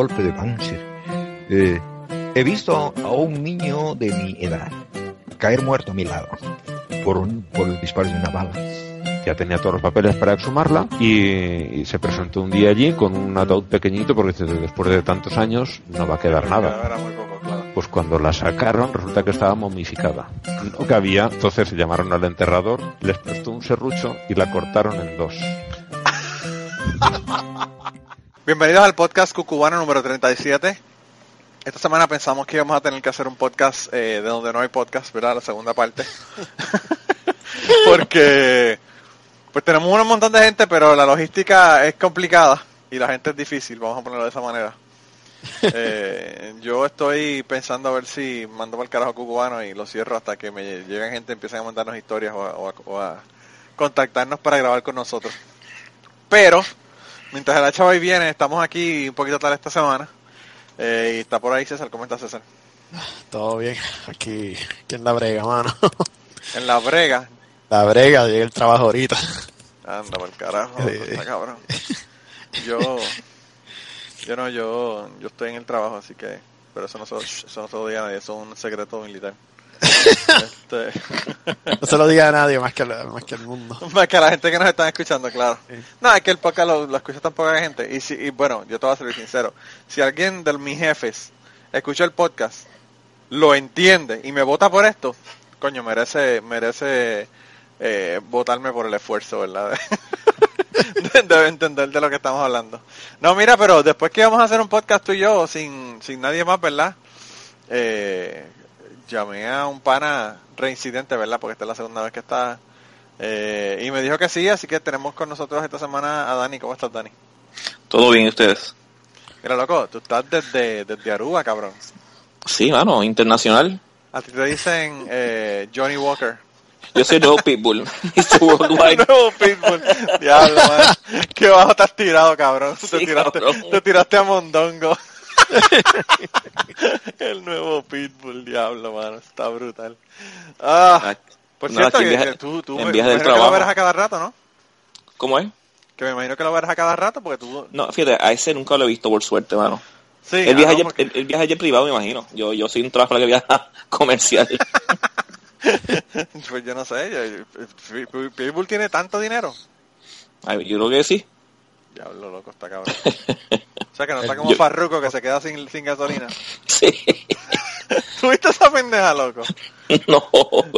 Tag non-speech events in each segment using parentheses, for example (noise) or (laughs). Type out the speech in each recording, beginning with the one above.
golpe de Panzer. Eh, he visto a un niño de mi edad caer muerto a mi lado por, un, por el disparo de una bala. Ya tenía todos los papeles para exhumarla y, y se presentó un día allí con un ataúd pequeñito porque dice, después de tantos años no va a quedar nada. Pues cuando la sacaron resulta que estaba momificada. No cabía, entonces llamaron al enterrador, les prestó un serrucho y la cortaron en dos. (laughs) Bienvenidos al podcast Cucubano número 37. Esta semana pensamos que íbamos a tener que hacer un podcast eh, de donde no hay podcast, ¿verdad? La segunda parte. (laughs) Porque pues tenemos un montón de gente, pero la logística es complicada y la gente es difícil, vamos a ponerlo de esa manera. (laughs) Eh, yo estoy pensando a ver si mando para el carajo a Cucubano y lo cierro hasta que me lleguen gente y empiecen a mandarnos historias o a, o a- o a contactarnos para grabar con nosotros. Pero, mientras el chaval viene, estamos aquí un poquito tarde esta semana. Eh, y está por ahí César, ¿cómo está César? Todo bien, aquí, aquí en la brega, mano. (laughs) En la brega. La brega, llegué el trabajo ahorita. Anda por el carajo, está cabrón. Yo, yo no, yo, yo estoy en el trabajo, así que, pero eso no se, eso no se lo diga a nadie, eso es un secreto militar. Este, (laughs) No se lo diga a nadie más que, más que al mundo. (laughs) más que a la gente que nos está escuchando, claro. Sí. No, es que el podcast lo, lo escucha tan poca gente. Y, si, y bueno, yo te voy a ser sincero. Si alguien de mis jefes escucha el podcast, lo entiende y me vota por esto, coño, merece, merece eh, votarme por el esfuerzo, ¿verdad? De- (laughs) Debe entender de lo que estamos hablando. No, mira, pero después que vamos a hacer un podcast tú y yo, sin, sin nadie más, ¿verdad? Eh, llamé a un pana reincidente, ¿verdad? Porque esta es la segunda vez que está. Eh, y me dijo que sí, así que tenemos con nosotros esta semana a Dani. ¿Cómo estás, Dani? Todo bien, ¿y ustedes? Mira, loco, tú estás desde, desde Aruba, cabrón. Sí, mano, internacional. A ti te dicen eh, Johnny Walker. Yo soy el nuevo Pitbull. (laughs) (laughs) Worldwide. Nuevo Pitbull. Diablo, man. (laughs) Qué bajo te has tirado, cabrón. te, Sí, tiraste, cabrón. te tiraste a Mondongo. (laughs) El nuevo Pitbull, diablo, mano. Está brutal. Ah, Ah, por cierto, que, tú, tú me, del imagino que lo trabajo. verás a cada rato, ¿no? ¿Cómo es? Que me imagino que lo verás a cada rato porque tú... No, fíjate, a ese nunca lo he visto por suerte, mano. Sí, el, viaje ayer, porque- el, el viaje ayer privado, me imagino. Yo, yo soy un trabajo que viaja (laughs) comercial. (laughs) Pues yo no sé, yo- Pitbull tiene tanto dinero. Ay, yo creo que sí. Diablo, loco, está cabrón. (laughs) O sea que no está como Farruko que se queda sin, sin gasolina. (laughs) Sí. (laughs) ¿Tuviste esa pendeja, loco? No,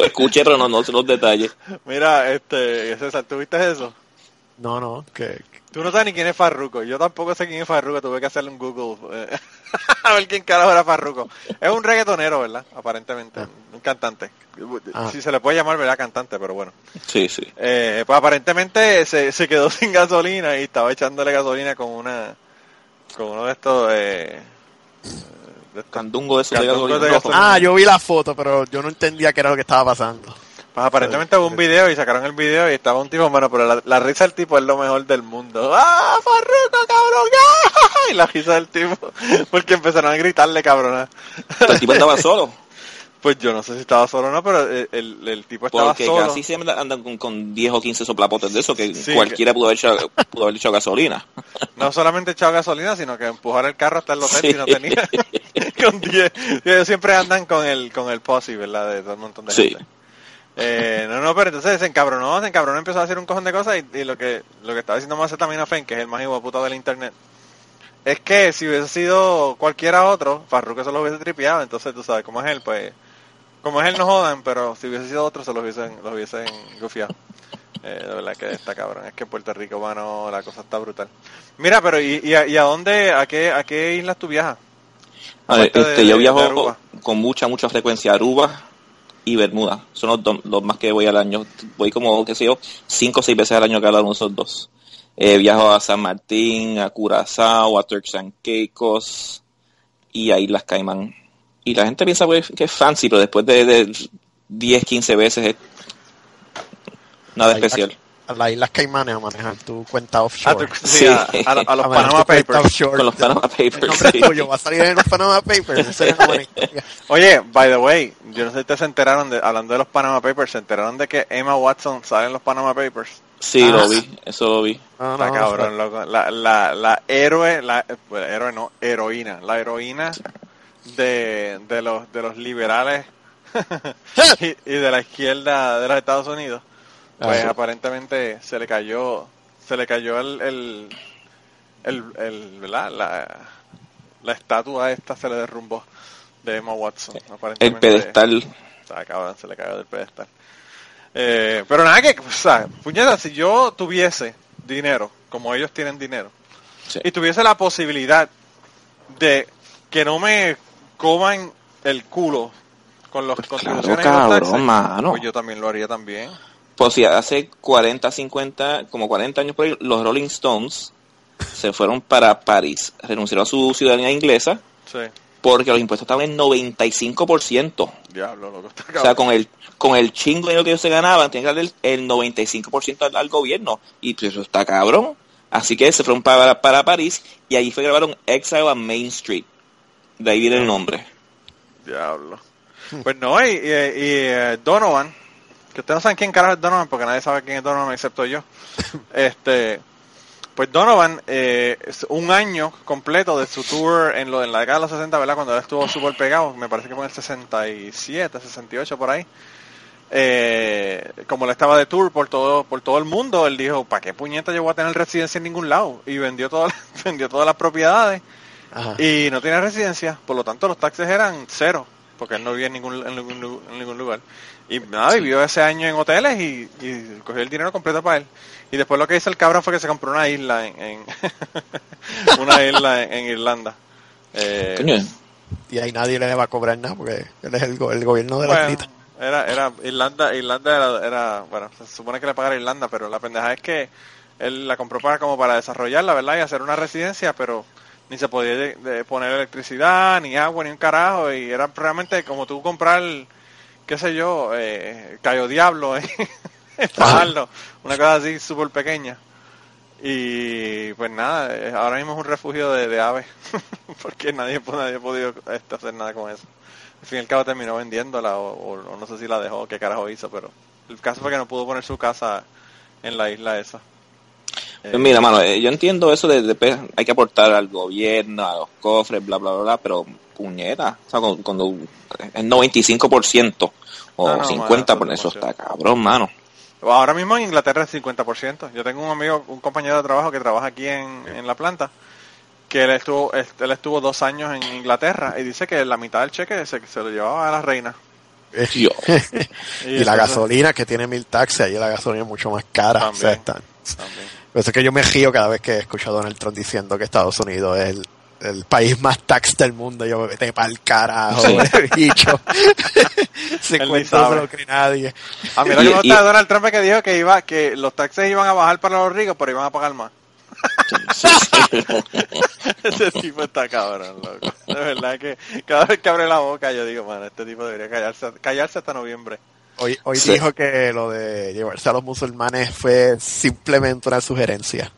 escuché, pero no, no sé los detalles. Mira, este, César, ¿tuviste eso? No, no, que, Tú no sabes ni quién es Farruko. Yo tampoco sé quién es Farruko. Tuve que hacerle un Google eh, (laughs) a ver quién carajo era Farruko. Es un reggaetonero, ¿verdad? Aparentemente. Un cantante. Ah. Si se le puede llamar, ¿verdad? Cantante, pero bueno. Sí, sí. Eh, pues aparentemente se, se quedó (laughs) sin gasolina y estaba echándole gasolina con una con uno de estos eh, de estos- Candungo de esos de gasolina. Ah, yo vi la foto, pero yo no entendía qué era lo que estaba pasando. Pues aparentemente hubo un video y sacaron el video y estaba un tipo bueno pero la, la risa del tipo es lo mejor del mundo ¡ah Farruko cabrón ¡Ah! (laughs) y la risa del tipo porque empezaron a gritarle cabrona El tipo andaba solo. (laughs) pues yo no sé si estaba solo o no pero el, el, el tipo estaba Porque solo casi siempre andan con, con 10 o 15 soplapotes de eso, que Sí, cualquiera pudo haber echado, pudo haber echado gasolina. (laughs) No solamente echaba gasolina, sino que empujar el carro hasta el hotel Sí. si no tenía. con 10. Ellos siempre andan con el con el posse, ¿verdad? De todo un montón de Sí. gente. Eh, no, no, pero entonces se encabronó, se encabronó, empezó a hacer un cojón de cosas y, y lo que lo que estaba diciendo Macetaminofen, que es el más puta del internet, es que si hubiese sido cualquiera otro, Farruko se lo hubiese tripeado, entonces tú sabes cómo es él, pues como es él no jodan, pero si hubiese sido otro se lo hubiesen, lo hubiesen gufiado. Eh, de verdad que está cabrón, es que en Puerto Rico, mano, la cosa está brutal. Mira, pero ¿y, y, a, y a dónde, a qué, a qué islas tú viajas? A ver, este, de- yo viajo con mucha, mucha frecuencia a Aruba y Bermuda. Son los, dos- los más que voy al año. Voy como, qué sé yo, cinco o seis veces al año cada uno de esos dos. Eh, viajo a San Martín, a Curazao, a Turks and Caicos y a Islas Caimán. Y la gente piensa pues, que es fancy, pero después de, de 10, 15 veces es nada especial. A las Islas Caimanes a manejar tu cuenta A, offshore. tu- sí, Sí. a, a- a los A Panama Papers. Con los Panama El Papers. nombre sí. tuyo va a salir en los Panama Papers. Oye, by the way, yo no sé si ustedes se enteraron, de, hablando de los Panama Papers, se enteraron de que Emma Watson sale en los Panama Papers. Sí, Ah. lo vi, eso lo vi. No, Está no, cabrón, loco. La, la, la héroe, la bueno, héroe no, heroína, la heroína de, de los de los liberales (laughs) y, y de la izquierda de los Estados Unidos. Pues Ah, sí. aparentemente se le cayó, se le cayó el, el, el, el- ¿verdad? La, la estatua esta se le derrumbó de Emma Watson. El pedestal. Cabrón, se le cayó del pedestal. Eh, pero nada que, o sea, puñeta, si yo tuviese dinero, como ellos tienen dinero, Sí. y tuviese la posibilidad de que no me coman el culo con los Pues contribuciones claro, y los cabrón, taxes, mano. pues yo también lo haría también. Pues sí, hace 40, 50, como 40 años por ahí, los Rolling Stones se fueron para París, renunciaron a su ciudadanía inglesa Sí, porque los impuestos estaban en 95%. diablo, loco, está O sea, con el con el chingo de dinero que ellos se ganaban, tenían que darle el, el 95% al, al gobierno. Y pues eso está cabrón. Así que se fueron para, para París y ahí fue grabaron Exile on Main Street. De ahí viene el nombre. Diablo. Pues no, y, y- y, eh, Donovan, que ustedes no saben quién carajo es Donovan, porque nadie sabe quién es Donovan excepto yo. (laughs) Este, pues Donovan, eh, es un año completo de su tour en, lo, en la década de los 60, ¿verdad? Cuando él estuvo súper pegado, me parece que fue en el 67, 68 por ahí. Eh, como él estaba de tour por todo por todo el mundo, él dijo, ¿para qué puñeta yo voy a tener residencia en ningún lado? Y vendió todas (laughs) vendió todas las propiedades Ajá. y no tenía residencia, por lo tanto los taxes eran cero, porque él no vivía en ningún, en ningún, en ningún lugar. Y nada, vivió ese año en hoteles y, y cogió el dinero completo para él. Y después lo que hizo el cabrón fue que se compró una isla en, en- (laughs) una isla en, en Irlanda. Eh, Coño, Y ahí nadie le va a cobrar nada porque él es el, go- el gobierno de la bueno, islita. era, era Irlanda, Irlanda era, era, bueno, se supone que le pagara Irlanda, pero la pendeja es que él la compró para como para desarrollarla, ¿verdad? Y hacer una residencia, pero ni se podía de- de poner electricidad, ni agua, ni un carajo, y era realmente como tú comprar, qué sé yo, eh, Cayo Diablo (laughs) Fajardo, una cosa así súper pequeña. Y pues nada, eh, ahora mismo es un refugio de, de aves, (laughs) porque nadie, pu- nadie ha podido este, hacer nada con eso. Al fin y al cabo terminó vendiéndola o, o- o no sé si la dejó, qué carajo hizo, pero el caso fue que no pudo poner su casa en la isla esa. Eh, Pues mira, mano, eh, yo entiendo eso de, de pues, hay que aportar al gobierno, a los cofres, bla, bla, bla, bla, pero puñeta, o sea, cuando, cuando es 95% o No, no, 50%, mano, por eso eso es está cabrón, mano. Ahora mismo en Inglaterra es 50%. Yo tengo un amigo, un compañero de trabajo que trabaja aquí en, en la planta, que él estuvo, él estuvo dos años en Inglaterra y dice que la mitad del cheque se, se lo llevaba a la reina. Dios. (laughs) y la gasolina que tiene mil taxes, ahí la gasolina es mucho más cara. O sea, También. están- También. Por eso es que yo me río cada vez que escucho a Donald Trump diciendo que Estados Unidos es el, el país más tax del mundo. Yo, vete pa'l carajo, (laughs) bicho. (laughs) Se Él ni cuenta no se sabe. lo cree nadie. A mí lo que me gusta de Donald Trump es que dijo que iba, que los taxes iban a bajar para los ricos, pero iban a pagar más. (laughs) Ese tipo está cabrón, loco. De verdad que cada vez que abre la boca yo digo, man, este tipo debería callarse, callarse hasta noviembre. Hoy, hoy Sí. dijo que lo de llevarse a los musulmanes fue simplemente una sugerencia.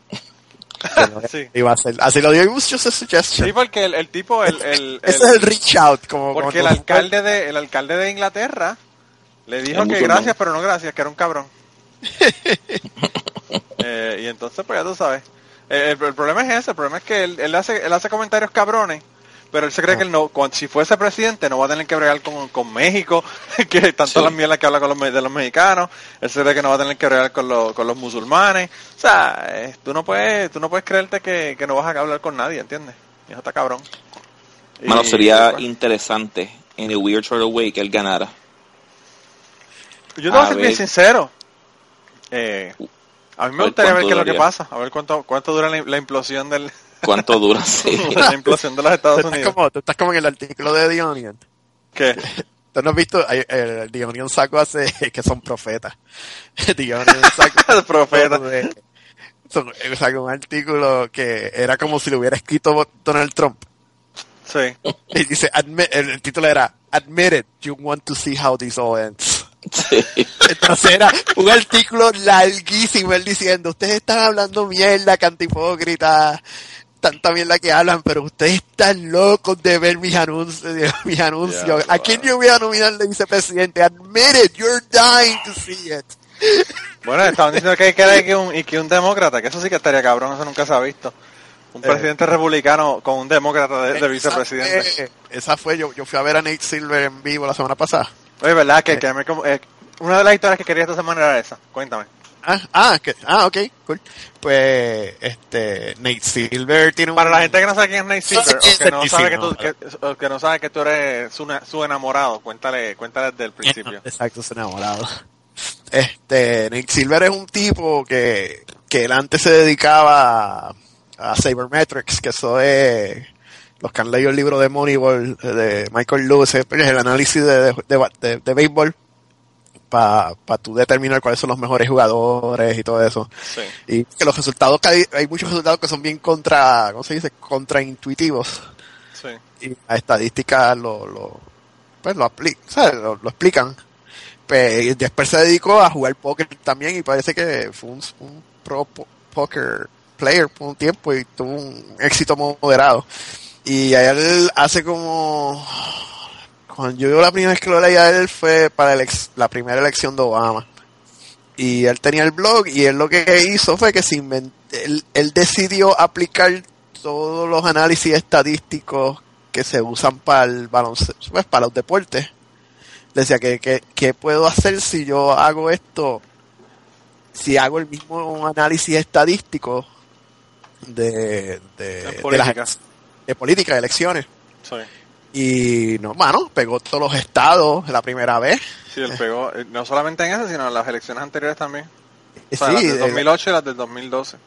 Que no (laughs) Sí. iba a ser. Así lo dio, just a suggestion. Sí, porque el, el tipo, el, el, Ese el- es el reach out, como porque el cuando- alcalde de, el alcalde de Inglaterra le dijo El que musulmán. gracias, pero no gracias, que era un cabrón. (laughs) Eh, y entonces, pues ya tú sabes. Eh, el, el problema es ese, el problema es que él, él hace, él hace comentarios cabrones, pero él se cree que él no, cuando, si fuese presidente no va a tener que bregar con, con México, (laughs) que tanto Sí. las mierdas que habla con los, de los mexicanos, él se cree que no va a tener que bregar con, los con los musulmanes. O sea, eh, tú no puedes, tú no puedes creerte que, que no vas a hablar con nadie, ¿entiendes? Y eso está cabrón. Mano, Y, sería pues, interesante en el Weird Sort of Way que él ganara. Yo te voy a A ser bien sincero. Eh, a mí me gustaría ver qué es lo que pasa, a ver cuánto cuánto dura la, la implosión del ¿Cuánto dura? (laughs) Sí. la implosión de los Estados estás, Unidos. como, tú estás como en el artículo de The Onion. ¿Qué? ¿Tú no has visto? El The Onion sacó hace (laughs) que son profetas. (laughs) The Onion sacó Profeta. de- son- eh, sacó un artículo que era como si lo hubiera escrito Donald Trump. Sí. Y dice, admit- el, el título era Admit it, you want to see how this all ends. Sí. Entonces era un artículo larguísimo él diciendo, ustedes están hablando mierda, cantipócrita, tanta mierda que hablan, pero ustedes están locos de ver mis anuncios, mis anuncios. Ya, ¿A quién yo voy a nominar de vicepresidente? Admit it, you're dying to see it. Bueno, estaban diciendo que hay que un, y que un demócrata, que eso sí que estaría cabrón, eso nunca se ha visto. Un Eh. presidente republicano con un demócrata de, de vicepresidente. Esa, eh, esa fue, yo, yo fui a ver a Nate Silver en vivo la semana pasada. Oye, ¿verdad? Que, que me eh, una de las historias que quería esta semana era esa. Cuéntame. Ah, ah, que, ah, ok, cool. Pues, este, Nate Silver tiene un... Para la gente que no sabe quién es Nate Silver, o que no sabe que tú, que, o que no sabe que tú eres su, su enamorado, cuéntale, cuéntale desde el principio. Exacto, es enamorado. Este, Nate Silver es un tipo que, que él antes se dedicaba a, a Sabermetrics, que eso es, los que han leído el libro de Moneyball eh, de Michael Lewis, es el análisis de, de, de, de- de béisbol para tú determinar cuáles son los mejores jugadores y todo eso. Sí. Y que los resultados, que hay, hay muchos resultados que son bien contra, ¿cómo se dice? Contraintuitivos. Sí. Y la estadística lo, lo, pues lo, apli- ¿sabes? lo, lo explican. Pues, y después se dedicó a jugar póker también y parece que fue un, un pro poker player por un tiempo y tuvo un éxito moderado. Y a él hace como... Cuando yo la primera vez que lo leí a él fue para el ex- la primera elección de Obama. Y él tenía el blog y él lo que hizo fue que se invent- él, él decidió aplicar todos los análisis estadísticos que se usan para el baloncesto, pues para los deportes. Decía que, que, ¿qué puedo hacer si yo hago esto? Si hago el mismo análisis estadístico de, de, de las- de política, de elecciones. Y no, mano, pegó todos los estados la primera vez. Sí, él pegó, eh, no solamente en eso, sino en las elecciones anteriores también. O sea, sí, las del de- 2008 y las del 2012.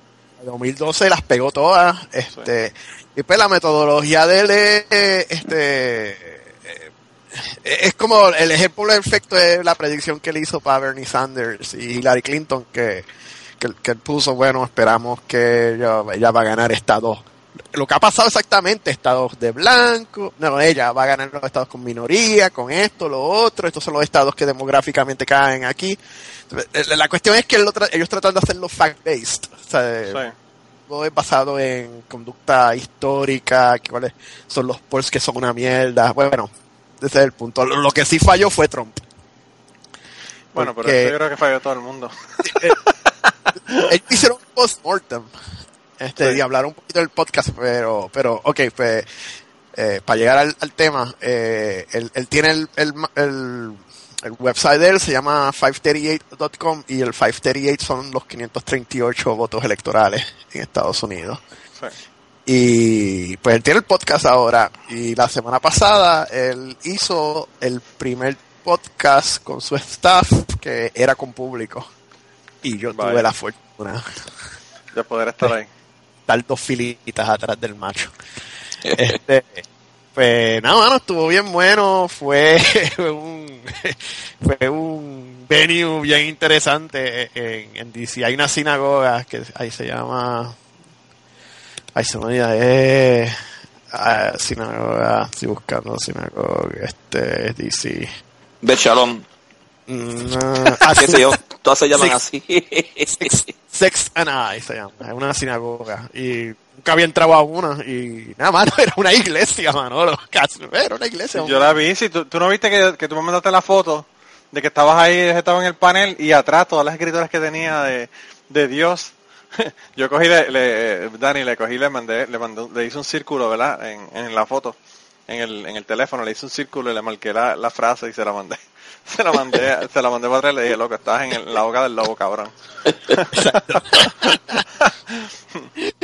En 2012 las pegó todas. Este, Y pues la metodología de él es, este, eh, es como el ejemplo perfecto de la predicción que él hizo para Bernie Sanders y Hillary Clinton, que, que, que él puso, bueno, esperamos que ella, ella va a ganar estados. Lo que ha pasado exactamente, estados de blanco, no, ella va a ganar los estados con minoría, con esto, lo otro, estos son los estados que demográficamente caen aquí. La cuestión es que el otro- ellos tratan de hacerlo fact-based. O sea, Sí. todo es basado en conducta histórica, cuáles son los polls que son una mierda. Bueno, ese es el punto. Lo, lo que sí falló fue Trump. Bueno, pero eso yo creo que falló todo el mundo. (laughs) Ellos hicieron post-mortem. Este, Sí. y hablaron un poquito del podcast, pero, pero, ok, pues, eh, para llegar al, al tema, eh, él, él tiene el, el, el, el website de él, se llama 538.com y el 538 son los 538 votos electorales en Estados Unidos. Sí. Y pues él tiene el podcast ahora. Y la semana pasada él hizo el primer podcast con su staff que era con público. Y yo tuve la fortuna De poder estar ahí. Estar dos filitas atrás del macho. Este, pues nada, estuvo bien bueno. Fue (laughs) un, (laughs) fue un venue bien interesante en, en DC. Hay una sinagoga que ahí se llama. Ay, se me olvida, es. ah, sinagoga, estoy buscando sinagoga, este, DC. Bet Shalom. Mm, ah, (laughs) qué sé yo, todas se llaman Six- así. Sex, Sex and I se llama, es una sinagoga. Y nunca había entrado a una y nada, mano, (laughs) era una iglesia, mano. Casi, era una iglesia. Yo la vi, si tú, tú no viste que, que tú me mandaste la foto de que estabas ahí, estaba en el panel y atrás todas las escrituras que tenía de, de Dios. (laughs) Yo cogí, le, le- Dani, le cogí, le mandé, le mandé, le hice un círculo, ¿verdad? En, en la foto, en el, en el teléfono, le hice un círculo y le marqué la, la frase y se la mandé. (laughs) Se la mandé, se la mandé para atrás y le dije, loco, estás en, el- la boca del lobo, cabrón. (laughs)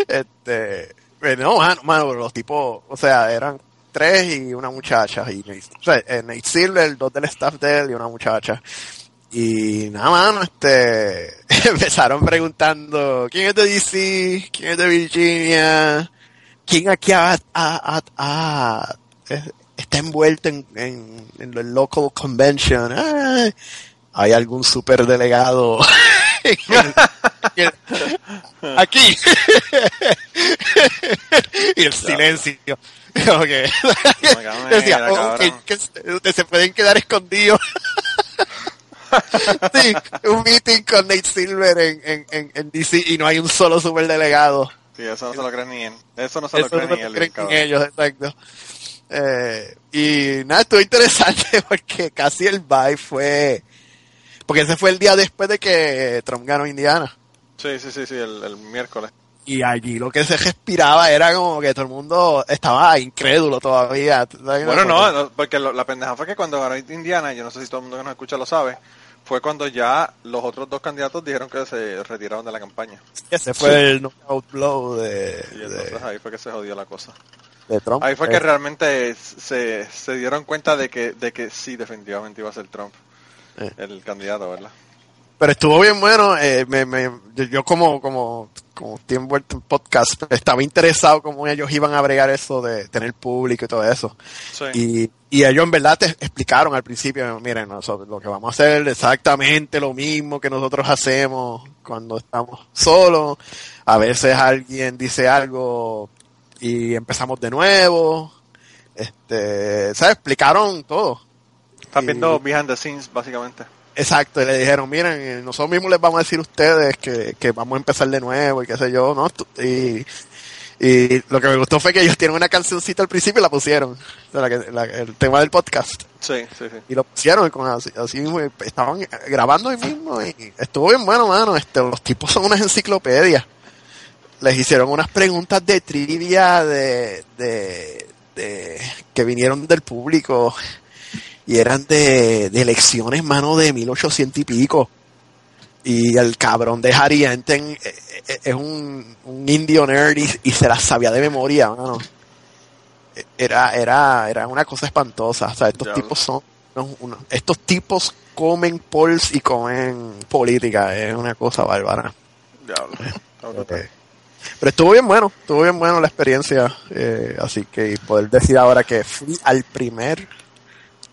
Este, pues no, mano, mano, los tipos, o sea, eran tres y una muchacha. Y, o sea, eh, Nate Silver, dos del staff de él y una muchacha. Y nada, mano, este, (laughs) empezaron preguntando, ¿quién es de DC? ¿Quién es de Virginia? ¿Quién aquí ha, ha- está envuelto en, en, en el local convention? Ah, ¿Hay algún superdelegado? aquí. (laughs) y el (laughs) silencio. (laughs) Cabrón, decía, "Oh, cabrón". ok, que se- pueden quedar escondidos. sí, un meeting con Nate Silver en, en, en, en DC y no hay un solo superdelegado. Sí, eso no se lo cree ni él. Eso no se lo no ni creen ni ellos, exacto. Eh, y nada, estuvo interesante (laughs) porque casi el vibe fue, Porque ese fue el día después de que Trump ganó Indiana. Sí, sí, sí, sí, el, el miércoles. Y allí lo que se respiraba era como que todo el mundo estaba incrédulo todavía. Bueno, no, no, porque lo- la pendeja fue que cuando ganó Indiana, yo no sé si todo el mundo que nos escucha lo sabe, fue cuando ya los otros dos candidatos dijeron que se retiraron de la campaña. Ese fue el knockout blow de, Y de, entonces ahí fue que se jodió la cosa. De Trump. Ahí fue que realmente se, se dieron cuenta de que, de que sí, definitivamente iba a ser Trump Eh. el candidato, ¿verdad? Pero estuvo bien bueno. eh, me, me, yo, como, como, como estoy envuelto en podcast, estaba interesado cómo ellos iban a bregar eso de tener público y todo eso. Sí. Y, y ellos en verdad te explicaron al principio, miren, nosotros lo que vamos a hacer es exactamente lo mismo que nosotros hacemos cuando estamos solos. A veces alguien dice algo y empezamos de nuevo. Este, ¿sabes? Explicaron todo. Estás y- viendo behind the scenes, básicamente. Exacto, y le dijeron, miren, eh, nosotros mismos les vamos a decir a ustedes que, que vamos a empezar de nuevo y qué sé yo, ¿no? Y, y lo que me gustó fue que ellos tienen una cancioncita al principio y la pusieron, la la- el tema del podcast. Sí, sí, sí. Y lo pusieron con así, así estaban grabando ahí mismo y estuvo bien bueno, mano. Este, los tipos son unas enciclopedias. Les hicieron unas preguntas de trivia de, de, de que vinieron del público y eran de, de elecciones, mano, de 1800 y pico. Y el cabrón de Harry Enten eh, eh, es un, un indio nerd y, y se las sabía de memoria, mano. Era, era, era una cosa espantosa. O sea, estos tipos son unos- unos- estos tipos comen polls y comen política. Es una cosa bárbara. Diablo. Pero estuvo bien bueno, estuvo bien bueno la experiencia. eh, así que y poder decir ahora que fui al primer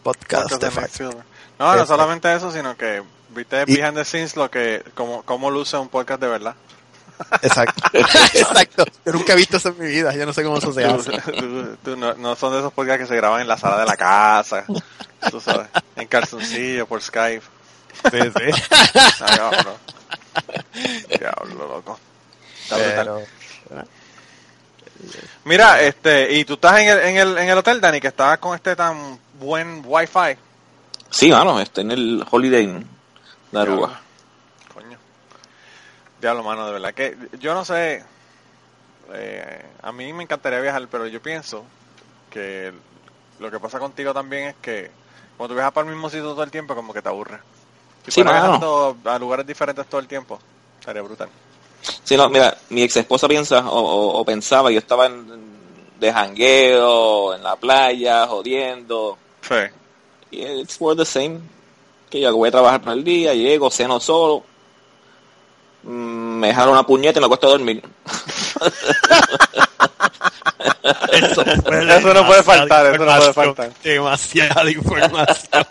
podcast, Podcast de Fact. No, no Este. solamente eso, sino que viste Y- behind the scenes lo que, cómo, cómo luce un podcast de verdad. (laughs) Exacto. (laughs) Exacto. Yo nunca he visto eso en mi vida. Yo no sé cómo eso se hace. tú- tú no, no son de esos podcasts que se graban en la sala de la casa, tú sabes, en calzoncillo, por Skype. Sí, sí. (laughs) Diablo. Diablo, loco. Está brutal. Pero, Mira, este, y tú estás en el, en el, en el hotel, Dani, que estabas con este tan buen wifi. Sí, mano, este en el Holiday Inn de Aruba. Diablo. Coño. Diablo, mano, de verdad que yo no sé. eh, a mí me encantaría viajar, pero yo pienso que lo que pasa contigo también es que cuando tú viajas para el mismo sitio todo el tiempo, como que te aburre. Si Sí, mano. a lugares diferentes todo el tiempo, estaría brutal. Sí, no, mira, mi ex esposa piensa o, o- o pensaba, yo estaba en, de jangueo, en la playa, jodiendo. Sí. Y it's more the same. Que yo voy a trabajar por el día, llego, ceno solo. Me jalo una puñeta y me acuesto a dormir. (laughs) eso, Eso no puede faltar, eso no puede faltar. Demasiada información.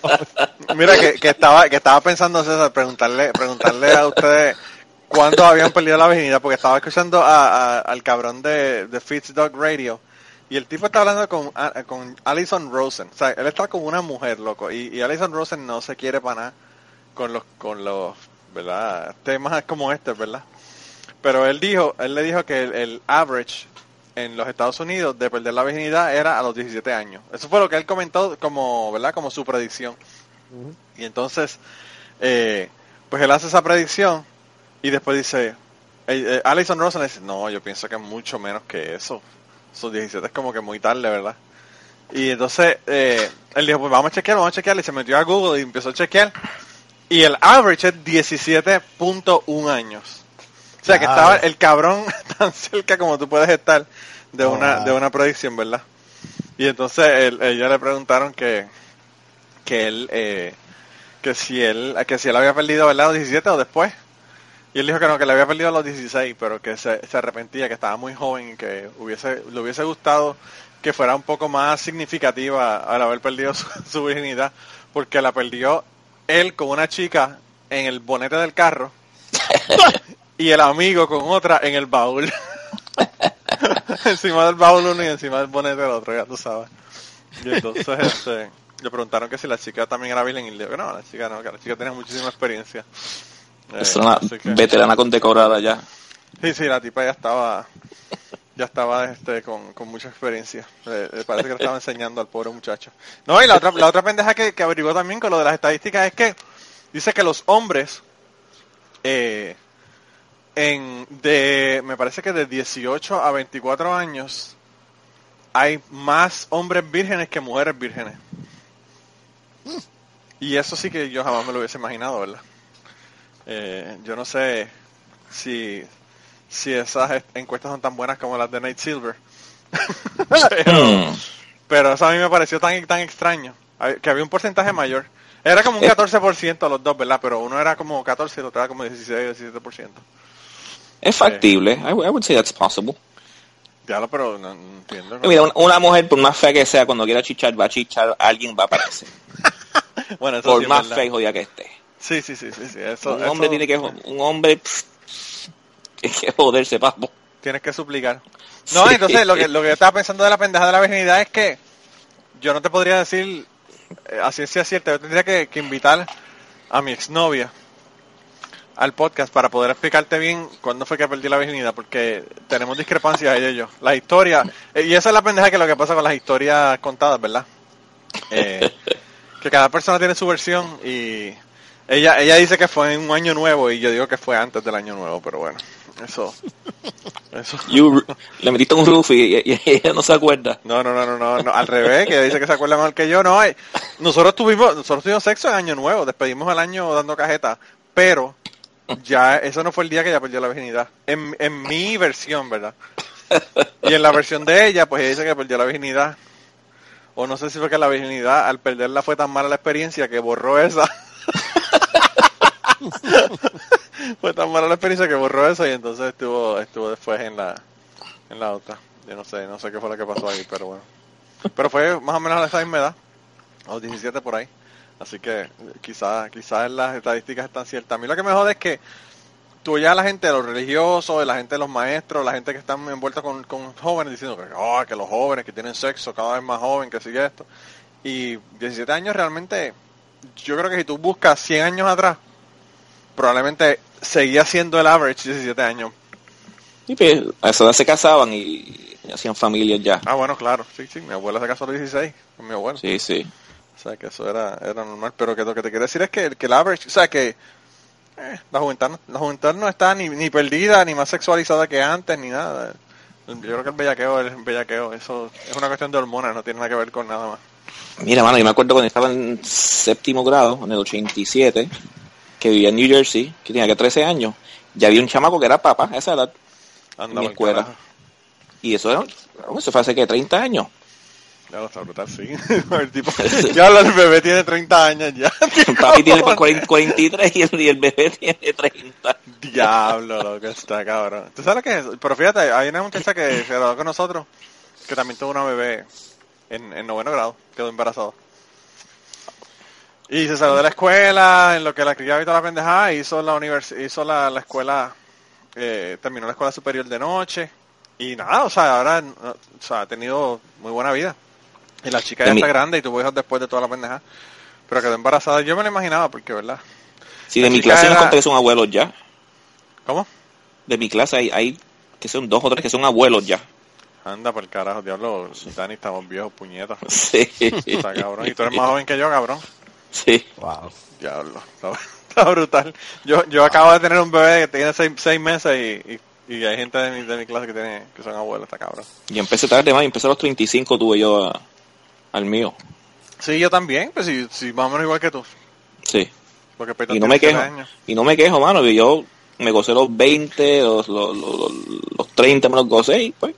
(laughs) Mira que, que estaba que estaba pensando César preguntarle preguntarle a ustedes cuándo habían perdido la virginidad porque estaba escuchando a, a- al cabrón de, de Fitz Dog Radio y el tipo está hablando con a- con Alison Rosen, o sea, él está con una mujer loco y, y Alison Rosen no se quiere para nada con los con los verdad temas como este, ¿verdad? Pero él dijo, él le dijo que el, el average en los Estados Unidos de perder la virginidad era a los 17 años. Eso fue lo que él comentó como, ¿verdad? Como su predicción. Y entonces, eh, pues él hace esa predicción y después dice, eh, eh, Alison Rosen dice, no, yo pienso que es mucho menos que eso. Sus 17 es como que muy tarde, ¿verdad? Y entonces, eh, él dijo, pues vamos a chequear, vamos a chequear. Y se metió a Google y empezó a chequear. Y el average es 17.1 años. O sea que estaba el cabrón (laughs) tan cerca como tú puedes estar de Oh, una, wow. de una predicción, ¿verdad? Y entonces él, ella le preguntaron que, que él, eh, que si él, que si él había perdido, ¿verdad? Los 17 o después. Y él dijo que no, que le había perdido a los 16, pero que se, se arrepentía, que estaba muy joven y que hubiese, le hubiese gustado que fuera un poco más significativa al haber perdido (laughs) su, su virginidad, porque la perdió él con una chica en el bonete del carro y el amigo con otra en el baúl. (laughs) encima del baúl uno y encima del bonete del otro, ya tú sabes. Y entonces (laughs) este, le preguntaron que si la chica también era virgen y le dijo que no, la chica no, que la chica tenía muchísima experiencia. Eh, Es una que- veterana condecorada ya. Sí, sí, la tipa ya estaba, ya estaba este, con, con mucha experiencia. Eh, eh, parece que le estaba enseñando al pobre muchacho. No, y la otra, la otra pendeja que, que averiguó también con lo de las estadísticas es que dice que los hombres eh, en de me parece que de 18 a 24 años hay más hombres vírgenes que mujeres vírgenes. Y eso sí que yo jamás me lo hubiese imaginado, ¿verdad? Eh, yo no sé si, si esas est- encuestas son tan buenas como las de Nate Silver. (laughs) pero, Hmm. pero eso a mí me pareció tan, tan extraño. Que había un porcentaje mayor. Era como un Eh. 14% los dos, ¿verdad? Pero uno era como 14 y el otro era como 16 o 17%. Es factible. I, would- I would say that's possible. Diablo, pero no, no entiendo. ¿no? Mira, una, mujer, por más fea que sea, cuando quiera chichar, va a chichar, alguien va a aparecer. (laughs) Bueno, eso Por sí más fea y jodida que esté. Sí, sí, sí, sí, sí. Eso, un hombre eso tiene que, un hombre, pff, (laughs) tiene que joderse, papo. tienes que suplicar. No, Sí. entonces lo que, lo que yo estaba pensando de la pendeja de la virginidad es que yo no te podría decir eh, a ciencia cierta, yo tendría que, que invitar a mi exnovia al podcast para poder explicarte bien cuándo fue que perdí la virginidad, porque tenemos discrepancias ella y yo. La historia, eh, y esa es la pendeja que lo que pasa con las historias contadas, ¿verdad? Eh, (laughs) que cada persona tiene su versión y ella ella dice que fue en un año nuevo y yo digo que fue antes del año nuevo, pero bueno, eso eso (laughs) You, le metiste un roof y, y- y ella no se acuerda. no, no, no, no, no, no, al revés, que ella dice que se acuerda mejor que yo, no, ay, nosotros tuvimos, nosotros tuvimos sexo en año nuevo, despedimos el año dando cajeta, pero ya, eso no fue el día que ella perdió la virginidad, en, en mi versión, ¿verdad? Y en la versión de ella, pues ella dice que perdió la virginidad, o no sé si fue que la virginidad, al perderla fue tan mala la experiencia que borró esa. (laughs) fue tan mala la experiencia que borró eso y entonces estuvo, estuvo después en la, en la otra. Yo no sé, no sé qué fue lo que pasó ahí, pero bueno. Pero fue más o menos a esa misma edad, a los 17 por ahí. Así que quizás quizás las estadísticas están ciertas. A mí lo que me jode es que tú ya la gente de los religiosos, la gente de los maestros, la gente que están envuelta con, con jóvenes diciendo que, oh, que los jóvenes que tienen sexo cada vez más joven, que sigue esto. Y 17 años realmente, yo creo que si tú buscas 100 años atrás, probablemente seguía siendo el average 17 años. Y pues, a esa edad se casaban y, hacían familias ya. Ah, bueno, claro, sí, sí, mi abuela se casó a los 16 con mi abuelo. Sí, sí. O sea, que eso era, era normal. Pero que lo que te quiero decir es que, que el average, o sea, que eh, la, juventud, la juventud no está ni, ni perdida, ni más sexualizada que antes, ni nada. Yo creo que el bellaqueo es el bellaqueo. Eso es una cuestión de hormonas, no tiene nada que ver con nada más. Mira, mano, yo me acuerdo cuando estaba en séptimo grado, en el 87, que vivía en New Jersey, que tenía que 13 años. Ya había un chamaco que era papá a esa edad. Anda, mi escuela. Y eso, era, eso fue hace que 30 años. Ya lo está brutal, sí. (laughs) el tipo, ya el bebé tiene 30 años ya. (laughs) Papi tiene 40 43 y el, y el bebé tiene 30. Diablo, lo que está cabrón. ¿Tú sabes lo que es? Pero fíjate, hay una muchacha que se graduó con nosotros, que también tuvo una bebé en, en noveno grado, quedó embarazada. Y se salió de la escuela, en lo que la criaba y toda la pendejada, hizo la univers hizo la, la escuela, eh, terminó la escuela superior de noche. Y nada, o sea, ahora o sea, ha tenido muy buena vida. Y la chica ya está grande y tuvo hijos después de toda la pendejada. Pero quedó embarazada. Yo me lo imaginaba, porque, ¿verdad? Sí, de mi clase era- conté que son abuelos ya. ¿Cómo? De mi clase hay, hay que son dos o tres que son abuelos ya. Anda por el carajo, diablo, Dani, estamos viejos, puñetas. (laughs) Sí, Está cabrón. Y tú eres más joven que yo, cabrón. Sí. Wow. Diablo, está, está brutal. Yo, yo acabo de tener un bebé que tiene seis, seis meses y, y, y hay gente de mi, de mi clase que tiene que son abuelos, está cabrón. Y empecé tarde más, y empecé a los 35 tuve yo a- al mío. Sí, yo también, pues sí, sí, más o menos igual que tú. Sí. Porque Y no me quejo. años. Y no me quejo, mano, que yo me gocé los 20, los, los, los, los, los 30 me los gocé y pues.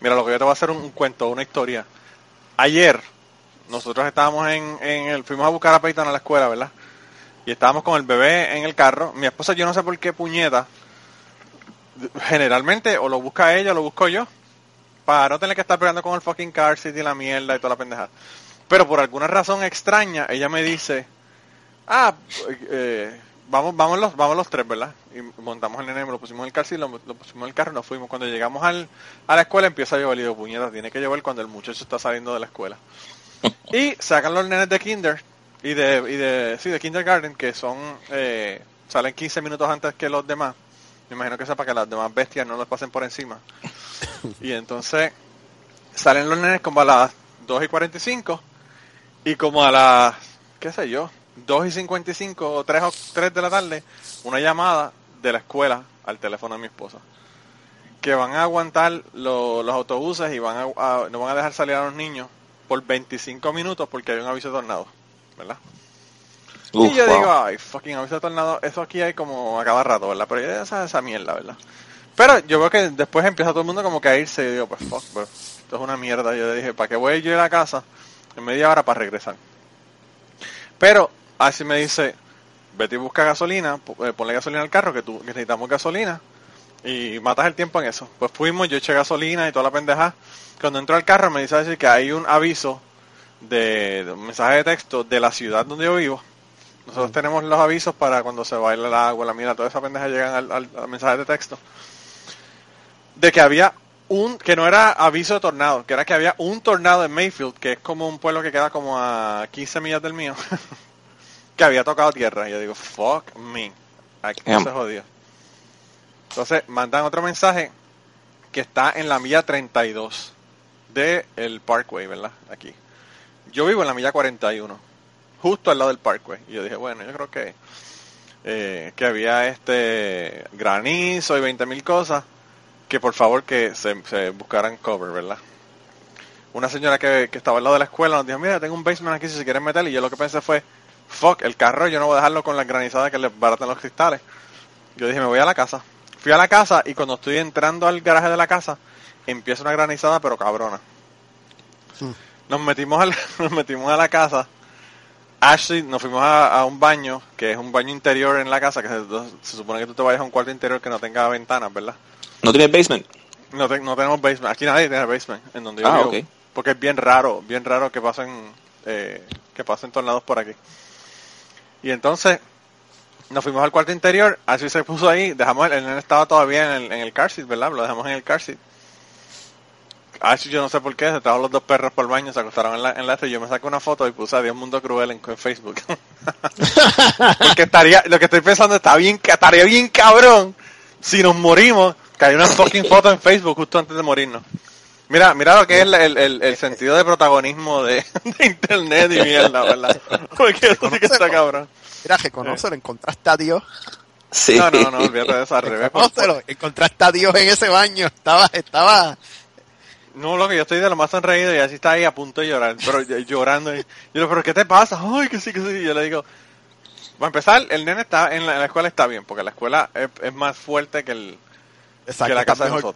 Mira, lo que yo te voy a hacer un, un cuento, una historia. Ayer, nosotros estábamos en, en el, fuimos a buscar a Peyton a la escuela, ¿verdad? Y estábamos con el bebé en el carro. Mi esposa, yo no sé por qué puñeta, generalmente o lo busca ella o lo busco yo, para no tener que estar pegando con el fucking car seat y la mierda y toda la pendeja. Pero por alguna razón extraña, ella me dice, ah, eh, vamos, vamos los, vamos los tres, ¿verdad? Y montamos el nene, lo pusimos en el car seat, lo, lo pusimos en el carro y nos fuimos. Cuando llegamos al, a la escuela empieza a llover y digo, puñeta, tiene que llover cuando el muchacho está saliendo de la escuela. Y sacan los nenes de kinder y de, y de, sí, de kindergarten, que son, eh, salen 15 minutos antes que los demás. Me imagino que eso para que las demás bestias no los pasen por encima. (laughs) y entonces salen los nenes como a las 2 y 45 y como a las, qué sé yo, 2 y 55 o 3 o 3 de la tarde, una llamada de la escuela al teléfono de mi esposa. Que van a aguantar lo- los autobuses y van a, a- no van a dejar salir a los niños por 25 minutos porque hay un aviso de tornado, ¿verdad? Uf, y yo wow. digo, ay, fucking aviso de tornado, eso aquí hay como a cada rato, ¿verdad? Pero ya esa, esa mierda, ¿verdad? Pero yo veo que después empieza todo el mundo como que a irse y digo, pues fuck, bro, esto es una mierda. Yo le dije, ¿para qué voy yo a la casa en media hora para regresar? Pero así me dice, vete y busca gasolina, eh, ponle gasolina al carro, que, tú, que necesitamos gasolina, y matas el tiempo en eso. Pues fuimos, yo eché gasolina y toda la pendeja. Cuando entro al carro me dice decir que hay un aviso de, de un mensaje de texto de la ciudad donde yo vivo. Nosotros tenemos los avisos para cuando se baila el agua, la mira, toda esa pendeja llegan al, al- al mensaje de texto. De que había un, que no era aviso de tornado, que era que había un tornado en Mayfield, que es como un pueblo que queda como a 15 millas del mío, (laughs) que había tocado tierra. Y yo digo, fuck me, aquí Damn. se jodió. Entonces mandan otro mensaje que está en la milla 32 de el Parkway, ¿verdad? Aquí. Yo vivo en la milla 41, justo al lado del Parkway. Y yo dije, bueno, yo creo que eh, que había este granizo y 20 mil cosas, que por favor que se, se buscaran cover, ¿verdad? Una señora que, que estaba al lado de la escuela nos dijo, mira, tengo un basement aquí si se quieren meter, y yo lo que pensé fue, fuck, el carro yo no voy a dejarlo con las granizadas que le baratan los cristales. Yo dije, me voy a la casa. Fui a la casa y cuando estoy entrando al garaje de la casa, empieza una granizada pero cabrona. Hmm. Nos metimos, al, (laughs) nos metimos a la casa. Ashley, nos fuimos a, a un baño, que es un baño interior en la casa, que se, se supone que tú te vayas a un cuarto interior que no tenga ventanas, ¿verdad? ¿No tiene basement? No, te- no tenemos basement. Aquí nadie tiene basement, en donde yo Ah, vivo. Porque es bien raro, bien raro que pasen, eh, que pasen tornados por aquí. Y entonces, nos fuimos al cuarto interior, así se puso ahí, dejamos, el, el estaba todavía en el, en el car seat, ¿verdad? Lo dejamos en el car seat. Así yo no sé por qué, se trajo los dos perros por el baño, se acostaron en la, en la este, y yo me saqué una foto y puse Adiós Mundo Cruel en, en Facebook. (laughs) Porque estaría, lo que estoy pensando está bien, estaría bien cabrón si nos morimos, que hay una fucking foto en Facebook justo antes de morirnos. Mira, mira lo que es el, el- el- el sentido de protagonismo de, (laughs) de internet y mierda, (laughs) ¿verdad? Porque eso sí que está cabrón. Mira, reconócelo, encontraste a Dios. Sí. No, no, no, (laughs) olvídate de eso al revés. Reconócelo, encontraste a Dios en ese baño. Estaba, estaba. No, lo que yo estoy de lo más sonreído y así está ahí a punto de llorar, pero llorando. Y yo le digo, pero ¿qué te pasa? Ay, que sí, que sí. Y yo le digo, para empezar, el nene está en la, en la escuela está bien, porque la escuela es, es más fuerte que el, Exacto, que la casa de mejor.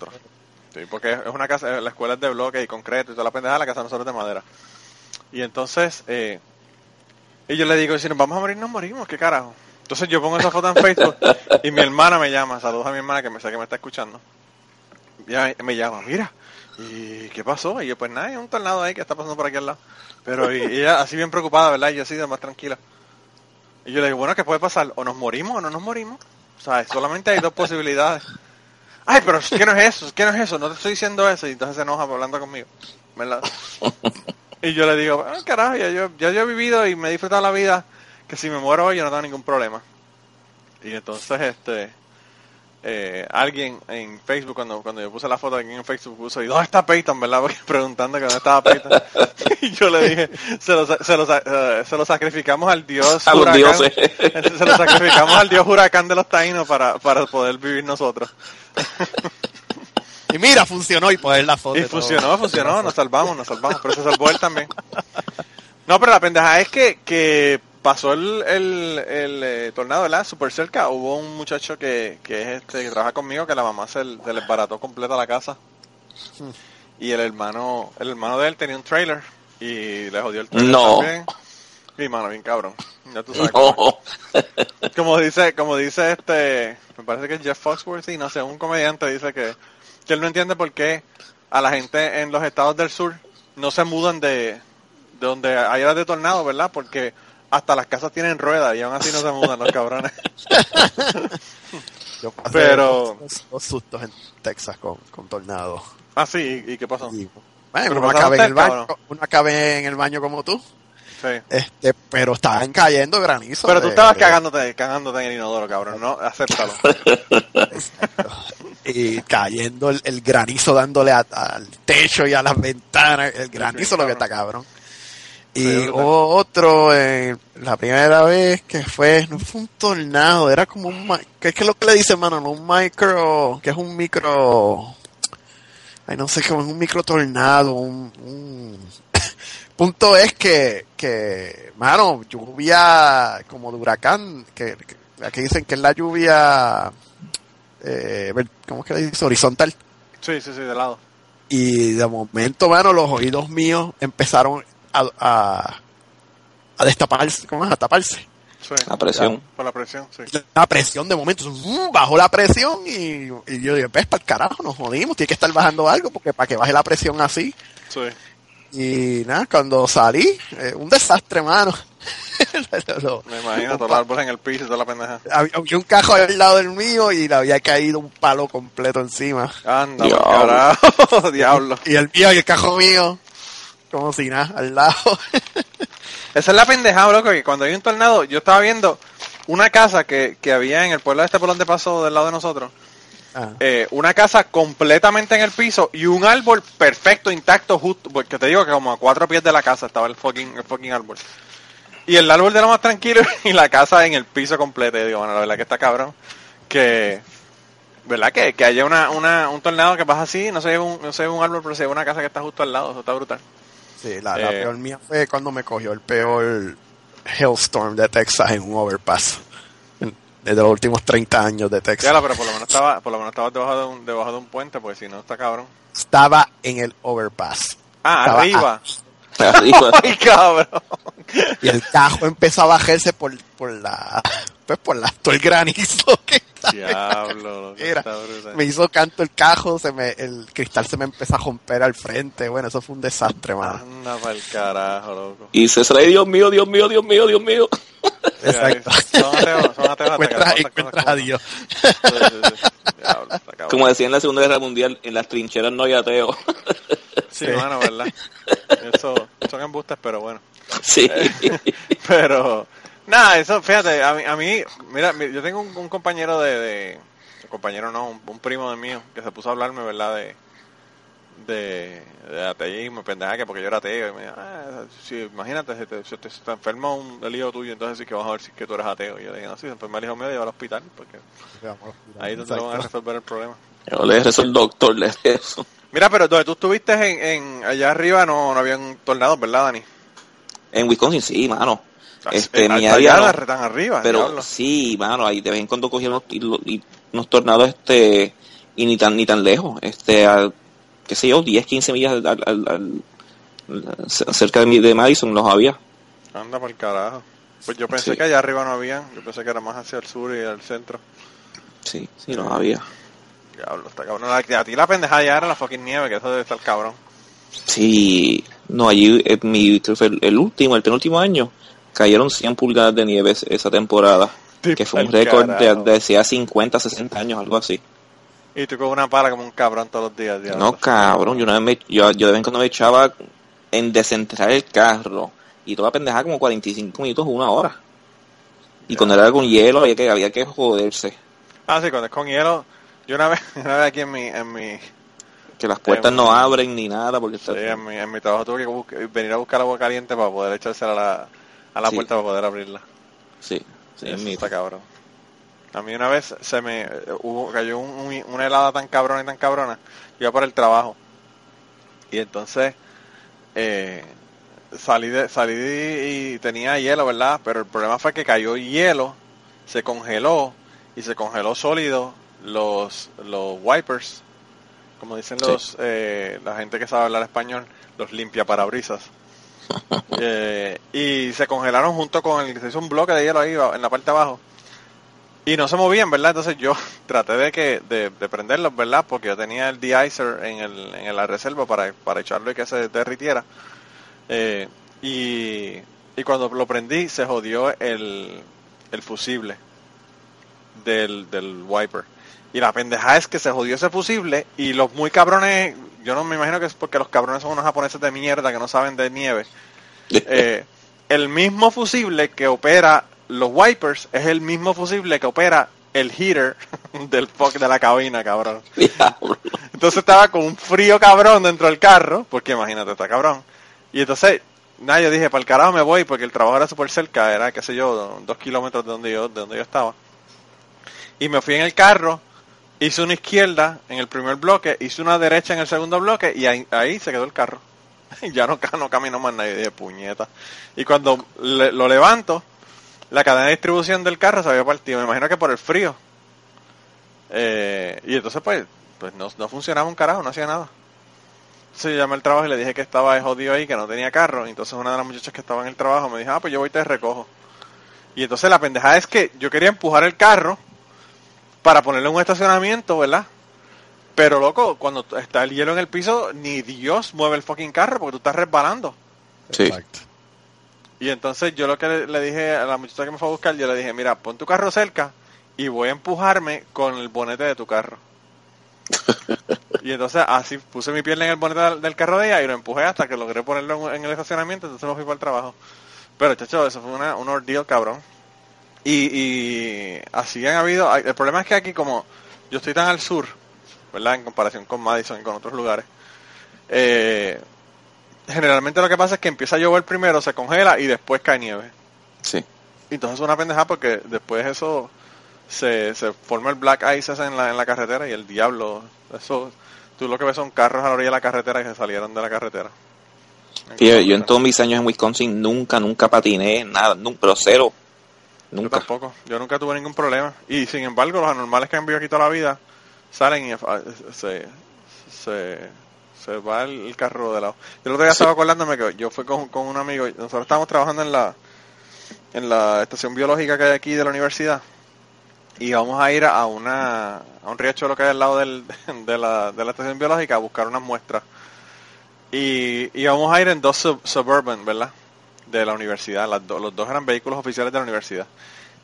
Sí, porque es una casa, la escuela es de bloque y concreto y toda la pendeja, la casa nosotros es de madera. Y entonces, eh, y yo le digo, si nos vamos a morir, nos morimos, ¿qué carajo? Entonces yo pongo esa foto en Facebook y mi hermana me llama, saludos a mi hermana que me sé que me está escuchando. Ya me llama, mira, ¿y qué pasó? Y yo, pues nada, hay un tornado ahí que está pasando por aquí al lado. Pero ella así bien preocupada, ¿verdad? Y yo así de más tranquila. Y yo le digo, bueno, ¿qué puede pasar? O nos morimos o no nos morimos. O sea, solamente hay dos posibilidades. Ay, pero ¿qué no es eso? ¿Qué no es eso? No te estoy diciendo eso. Y entonces se enoja hablando conmigo. ¿Verdad? (laughs) Y yo le digo, ah, carajo, ya yo, ya yo he vivido y me he disfrutado la vida, que si me muero hoy yo no tengo ningún problema. Y entonces, este, eh, alguien en Facebook, cuando, cuando yo puse la foto aquí en Facebook, puso, ¿y dónde está Peyton, verdad? Porque (laughs) preguntando que dónde estaba Peyton. (laughs) y yo le dije, se lo, se lo, eh, se lo sacrificamos al dios A los huracán. dioses. (laughs) Se lo sacrificamos al dios huracán de los taínos para, para poder vivir nosotros. Y mira, funcionó y poner la foto. Y todo. funcionó, funcionó, nos salvamos, nos salvamos, pero se salvó él también. No, pero la pendeja es que, que pasó el, el, el eh, tornado, ¿verdad? Súper cerca. Hubo un muchacho que, que es este, que trabaja conmigo, que la mamá se, le- se le barató completa la casa. Y el hermano, el hermano de él tenía un trailer y le jodió el trailer No. también. Y mano, bien cabrón. Ya tú sabes. No. Como dice, como dice este, me parece que es Jeff Foxworthy, no sé, un comediante dice que, que él no entiende por qué a la gente en los estados del sur no se mudan de, de donde hay áreas de tornado, ¿verdad? Porque hasta las casas tienen ruedas y aún así no se mudan los cabrones. (laughs) Yo pasé Pero- dos, dos sustos en Texas con, con tornado. Ah, sí, ¿y, qué pasó? Y, bueno, uno acabé en el baño, ¿o no? uno acabé en el baño como tú. Sí. Este, pero estaban cayendo granizo. Pero tú de- estabas de- cagándote, cagándote en el inodoro, cabrón, no, acéptalo. y cayendo el, el granizo dándole a- al techo y a las ventanas, el granizo lo que está cabrón. Y otro, eh, la primera vez que fue, no fue un tornado, era como un, ¿qué es que lo que le dice, mano? No, un micro, que es un micro, ay, no sé, como es un micro tornado, un, un- (laughs) punto es que, que, mano, lluvia como de huracán, que, que aquí dicen que es la lluvia, eh, ¿cómo es que le dice? Horizontal. Sí, sí, sí, de lado. Y de momento, mano, los oídos míos empezaron a, a, a destaparse, ¿cómo es? A taparse. Sí. La presión. Por la presión, sí. La presión de momento, ¡zum! bajó la presión y, y yo dije, ves, para el carajo, nos jodimos, tiene que estar bajando algo porque para que baje la presión así. Sí. Y nada, cuando salí, eh, un desastre, mano. (laughs) Lo- Me imagino todos los árboles en el piso y toda la pendeja. había, había un cajo al lado del mío y le había caído un palo completo encima. Anda, Diablo. (laughs) diablo. Y el mío y el cajo mío, como si nada, al lado. (laughs) Esa es la pendejada, loco, que cuando hay un tornado, yo estaba viendo una casa que, que había en el pueblo de este por donde pasó del lado de nosotros. Ah. eh, una casa completamente en el piso y un árbol perfecto, intacto, justo, porque te digo que como a cuatro pies de la casa estaba el fucking, el fucking árbol. Y el árbol de lo más tranquilo (laughs) y la casa en el piso completo. Y digo, bueno, la verdad que está cabrón. Que, ¿verdad? Que, que haya una, una, un tornado que pasa así, no se un, no se un árbol, pero se ve una casa que está justo al lado, eso está brutal. Sí, la, la Eh. peor mía fue cuando me cogió el peor hailstorm de Texas en un overpass. Desde los últimos 30 años de Texas. Pero por lo menos estaba, por lo menos estaba debajo de un, debajo de un puente, porque si no está cabrón. Estaba en el overpass. Ah, Estaba arriba. (laughs) Arriba. Ay, cabrón. Y el cajo empezó a bajarse por, por la. Pues por la, todo el granizo que. Diablo, (laughs) brutal. Me hizo canto el cajo, se me, el cristal se me empezó a romper al frente. Bueno, eso fue un desastre, mano. Anda pa'l carajo, loco. Y César, ay, Dios mío, Dios mío, Dios mío, Dios mío. (laughs) Exacto. Son ateos, son ateos Encuentras, encuentras a como Dios. Como decía en la Segunda Guerra Mundial, en las trincheras no hay ateo. (laughs) Sí, Sí. mano, ¿verdad? Eso son embustes, pero bueno. Sí. Pero, nada, eso, fíjate, a mí, a mí mira, mi- yo tengo un, un compañero de, compañero no, un, un primo de mío, que se puso a hablarme, ¿verdad? De, de, de ateísmo, pendeja, que porque yo era ateo, y me dijo, ah, si, imagínate, si te, si te, si te enferma un, hijo tuyo, entonces sí que vas a ver si es que tú eres ateo. Y yo le dije, no, si se enferma el hijo mío, lleva al hospital, porque ahí es donde lo van a resolver el problema. Yo le rezo el doctor, le rezo. Mira, pero donde tú estuviste en, en allá arriba no, no habían tornados, ¿verdad, Dani? En Wisconsin sí, mano. Este, mi área no. tan arriba, Pero diablo. sí, mano, ahí de vez en cuando cogían unos, y- unos tornados este y ni tan ni tan lejos, este a, qué sé yo, 10, 15 millas al, al- al- al- cerca de, mi- de Madison los había. Anda por carajo. Pues yo pensé Sí. que allá arriba no habían, yo pensé que era más hacia el sur y al centro. Sí, sí los había. Diablo, está cabrón. La- A ti la pendejada ya era la fucking nieve, que eso debe estar cabrón. Sí, no, allí eh, mi, fue el, el último, el penúltimo año, cayeron 100 pulgadas de nieve esa- temporada, que fue un récord de, de hacía 50, 60 años, algo así. Y tú con una pala como un cabrón todos los días, diablo. No, cabrón, yo, una vez me, yo, yo de vez en cuando me echaba en desentrar el carro y toda pendejada como 45 minutos, una hora. Y cuando era con hielo había que, había que joderse, Ah, sí, cuando es con hielo. Yo una vez, (laughs) una vez aquí en mi, en mi, que las puertas no abren ni nada porque sí, está... en mi, en mi trabajo tuve que buscar- venir a buscar agua caliente para poder echársela a la, a la Sí. puerta para poder abrirla. Sí, sí, Eso es mi- está cabrón. A mí una vez se me eh, hubo, cayó un- un- una helada tan cabrona y tan cabrona. Yo iba por el trabajo. Y entonces eh, salí de, salí y tenía hielo, ¿verdad? Pero el problema fue que cayó hielo, se congeló y se congeló sólido los, los wipers, como dicen Sí. los eh, la gente que sabe hablar español, los limpia parabrisas. Eh, y se congelaron junto con el se hizo un bloque de hielo ahí en la parte de abajo. Y no se movían verdad entonces yo (laughs) traté de que de, de prenderlos verdad porque yo tenía el de-icer en el en la reserva para, para echarlo y que se derritiera. Eh, y, y cuando lo prendí se jodió el, el fusible del, del wiper. Y la pendejada es que se jodió ese fusible y los muy cabrones yo no me imagino que es porque los cabrones son unos japoneses de mierda que no saben de nieve (laughs) eh, el mismo fusible que opera los wipers es el mismo fusible que opera el heater (laughs) del fuck de la cabina, cabrón. Entonces estaba con un frío cabrón dentro del carro, porque imagínate, está cabrón. Y entonces nada, yo dije, para el carajo me voy porque el trabajo era súper cerca, era, qué sé yo, dos kilómetros de donde yo, de donde yo estaba. Y me fui en el carro, hice una izquierda en el primer bloque, hice una derecha en el segundo bloque y ahí, ahí se quedó el carro. (laughs) Ya no, no caminó más nadie, dije, puñeta. Y cuando le- lo levanto, la cadena de distribución del carro se había partido, me imagino que por el frío. Eh, y entonces pues, pues no, no funcionaba un carajo, no hacía nada. Yo llamé al trabajo y le dije que estaba jodido ahí, que no tenía carro. Entonces una de las muchachas que estaba en el trabajo me dijo, ah, pues yo voy y te recojo. Y entonces la pendejada es que yo quería empujar el carro para ponerle en un estacionamiento, ¿verdad? Pero loco, cuando está el hielo en el piso, ni Dios mueve el fucking carro porque tú estás resbalando. Sí. Exacto. Y entonces yo lo que le, le dije a la muchacha que me fue a buscar, yo le dije, mira, pon tu carro cerca y voy a empujarme con el bonete de tu carro. (laughs) y entonces así puse mi pierna en el bonete del, del carro de ella y lo empujé hasta que logré ponerlo en, en el estacionamiento, entonces me fui para el trabajo. Pero chacho, eso fue una, un ordeal cabrón. Y, y así han habido, el problema es que aquí como yo estoy tan al sur, ¿verdad? En comparación con Madison y con otros lugares, eh, generalmente lo que pasa es que empieza a llover primero, se congela y después cae nieve. Sí. Entonces es una pendejada porque después eso se, se forma el black ice en la, en la carretera y el diablo, eso, tú lo que ves son carros a la orilla de la carretera que se salieron de la carretera. Fíjate, yo en todos mis años en Wisconsin nunca, nunca patiné, nada, nunca, pero cero. Yo tampoco, yo nunca tuve ningún problema. Y sin embargo, los anormales que han vivido aquí toda la vida salen y ah, se, se, se va el, el carro de lado. Yo el otro día Sí. estaba acordándome que yo fui con, con un amigo, y nosotros estábamos trabajando en la, en la estación biológica que hay aquí de la universidad y vamos a ir a una a un riachuelo que hay al lado del, (laughs) de, la, de la estación biológica a buscar unas muestras. Y, y vamos a ir en dos sub- suburban, ¿verdad? De la universidad. Las do- los dos eran vehículos oficiales de la universidad.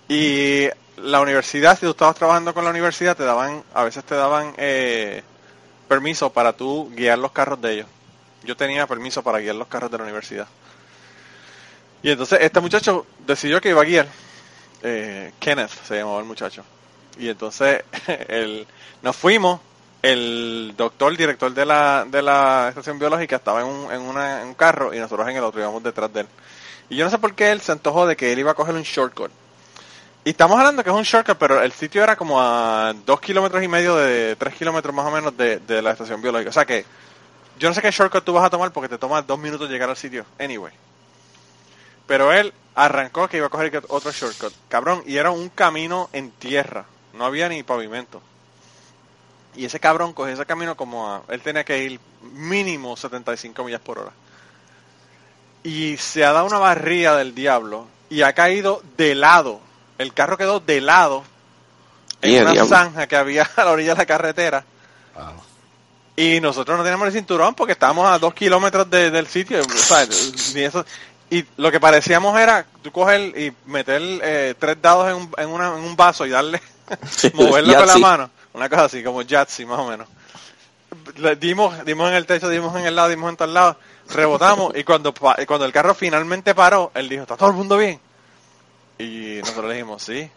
Y la universidad, si tú estabas trabajando con la universidad, te daban, a veces te daban eh, permiso para tú guiar los carros de ellos. Yo tenía permiso para guiar los carros de la universidad. Y entonces este muchacho decidió que iba a guiar. Eh, Kenneth se llamaba el muchacho. Y entonces (laughs) el, nos fuimos. El doctor, el director de la, de la estación biológica, estaba en un, en, una- en un carro y nosotros en el otro íbamos detrás de él. Y yo no sé por qué él se antojó de que él iba a coger un shortcut. Y estamos hablando que es un shortcut, pero el sitio era como a dos kilómetros y medio de tres kilómetros más o menos de, de la estación biológica. O sea que yo no sé qué shortcut tú vas a tomar porque te toma dos minutos llegar al sitio. Anyway. Pero él arrancó que iba a coger otro shortcut. Cabrón, y era un camino en tierra. No había ni pavimento. Y ese cabrón cogió ese camino como a... Él tenía que ir mínimo 75 millas por hora. Y se ha dado una barría del diablo. Y ha caído de lado. El carro quedó de lado. En una diablo. zanja que había (laughs) a la orilla de la carretera. Wow. Y nosotros no teníamos el cinturón porque estábamos a dos kilómetros de- del sitio. o sea, ni eso. Y lo que parecíamos era tú coger y meter eh, tres dados en un, en, una- en un vaso y darle, (laughs) moverlo con la mano. Una cosa así, como Yahtzee más o menos. Dimos, dimos en el techo, dimos en el lado, dimos en tal lado, rebotamos y cuando, cuando el carro finalmente paró, él dijo, ¿está todo el mundo bien? Y nosotros le dijimos, sí.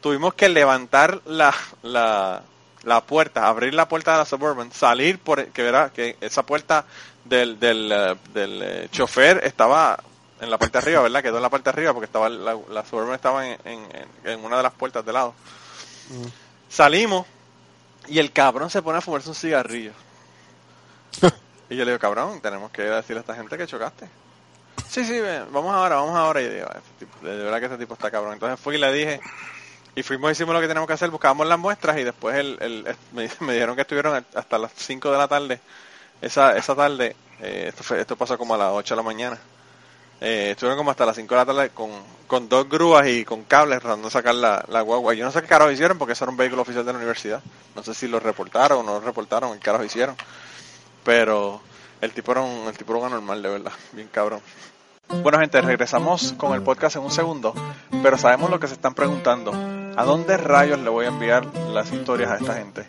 Tuvimos que levantar la, la, la puerta, abrir la puerta de la Suburban, salir por, que verá que esa puerta del, del, eh, del eh, chofer estaba en la parte de arriba, ¿verdad? Quedó en la parte de arriba porque estaba la, la Suburban estaba en, en, en- en una de las puertas de lado. Salimos y el cabrón se pone a fumarse un cigarrillo. (laughs) y yo le digo, cabrón, tenemos que decirle a esta gente que chocaste. Sí, sí, ven, vamos ahora, vamos ahora. Y yo digo, "Este tipo- de verdad que este tipo está cabrón. Entonces fui y le dije, y fuimos, hicimos lo que tenemos que hacer, buscábamos las muestras y después el, el- el- me, (laughs) me dijeron que estuvieron hasta las 5 de la tarde. Esa, esa tarde, eh, esto, fue- esto pasó como a las 8 de la mañana. Eh, estuvieron como hasta las 5 de la tarde con, con dos grúas y con cables tratando de sacar la, la guagua. Yo no sé qué carajo hicieron porque eso era un vehículo oficial de la universidad. No sé si lo reportaron o no lo reportaron, qué carajo hicieron. Pero el tipo era un, el tipo era un anormal, de verdad. Bien cabrón. Bueno, gente, regresamos con el podcast en un segundo, pero sabemos lo que se están preguntando. ¿A dónde rayos le voy a enviar las historias a esta gente?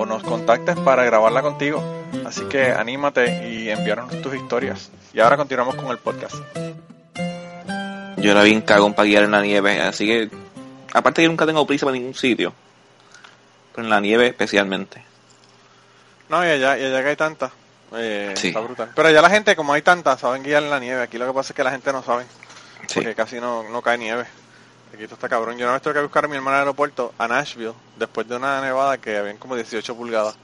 o nos contactes para grabarla contigo. Así que anímate y envíanos tus historias. Y ahora continuamos con el podcast. Yo era bien cagón para guiar en la nieve, así que, aparte que nunca tengo prisa para ningún sitio, pero en la nieve especialmente. No, y allá, y allá que hay tantas. eh, Sí. Está brutal. Pero allá la gente, como hay tantas, saben guiar en la nieve. Aquí lo que pasa es que la gente no sabe. Sí. Porque casi no, no cae nieve. Aquí esto está cabrón. Yo una vez tuve que buscar a mi hermana al aeropuerto a Nashville después de una nevada que habían como 18 pulgadas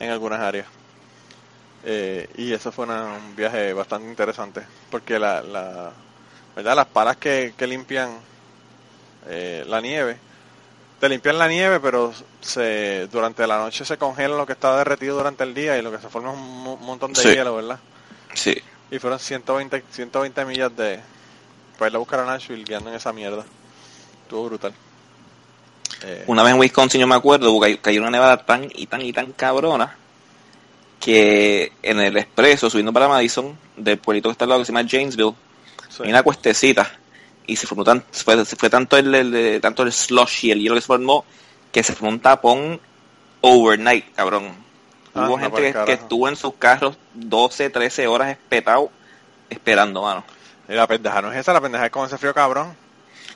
en algunas áreas. Eh, y eso fue una- un viaje bastante interesante. Porque la, la ¿verdad? las palas que, que limpian eh, la nieve, te limpian la nieve, pero se durante la noche se congela lo que está derretido durante el día y lo que se forma es un mo- montón de Sí. hielo, ¿verdad? Sí. Y fueron 120, 120 millas de... Para ir a buscar a Nashville guiando en esa mierda. Estuvo brutal. Eh, Una vez en Wisconsin yo me acuerdo cayó una nevada tan y tan y tan cabrona que en el expreso subiendo para Madison del pueblito que está al lado que se llama Janesville sí. hay una cuestecita y se formó tan, fue, fue tanto el, el- tanto el slush y el hielo que se formó que se formó un tapón overnight cabrón Anda hubo gente que, estuvo en sus carros 12 13 horas espetado esperando mano Y la pendeja no es esa, la pendeja es con ese frío cabrón.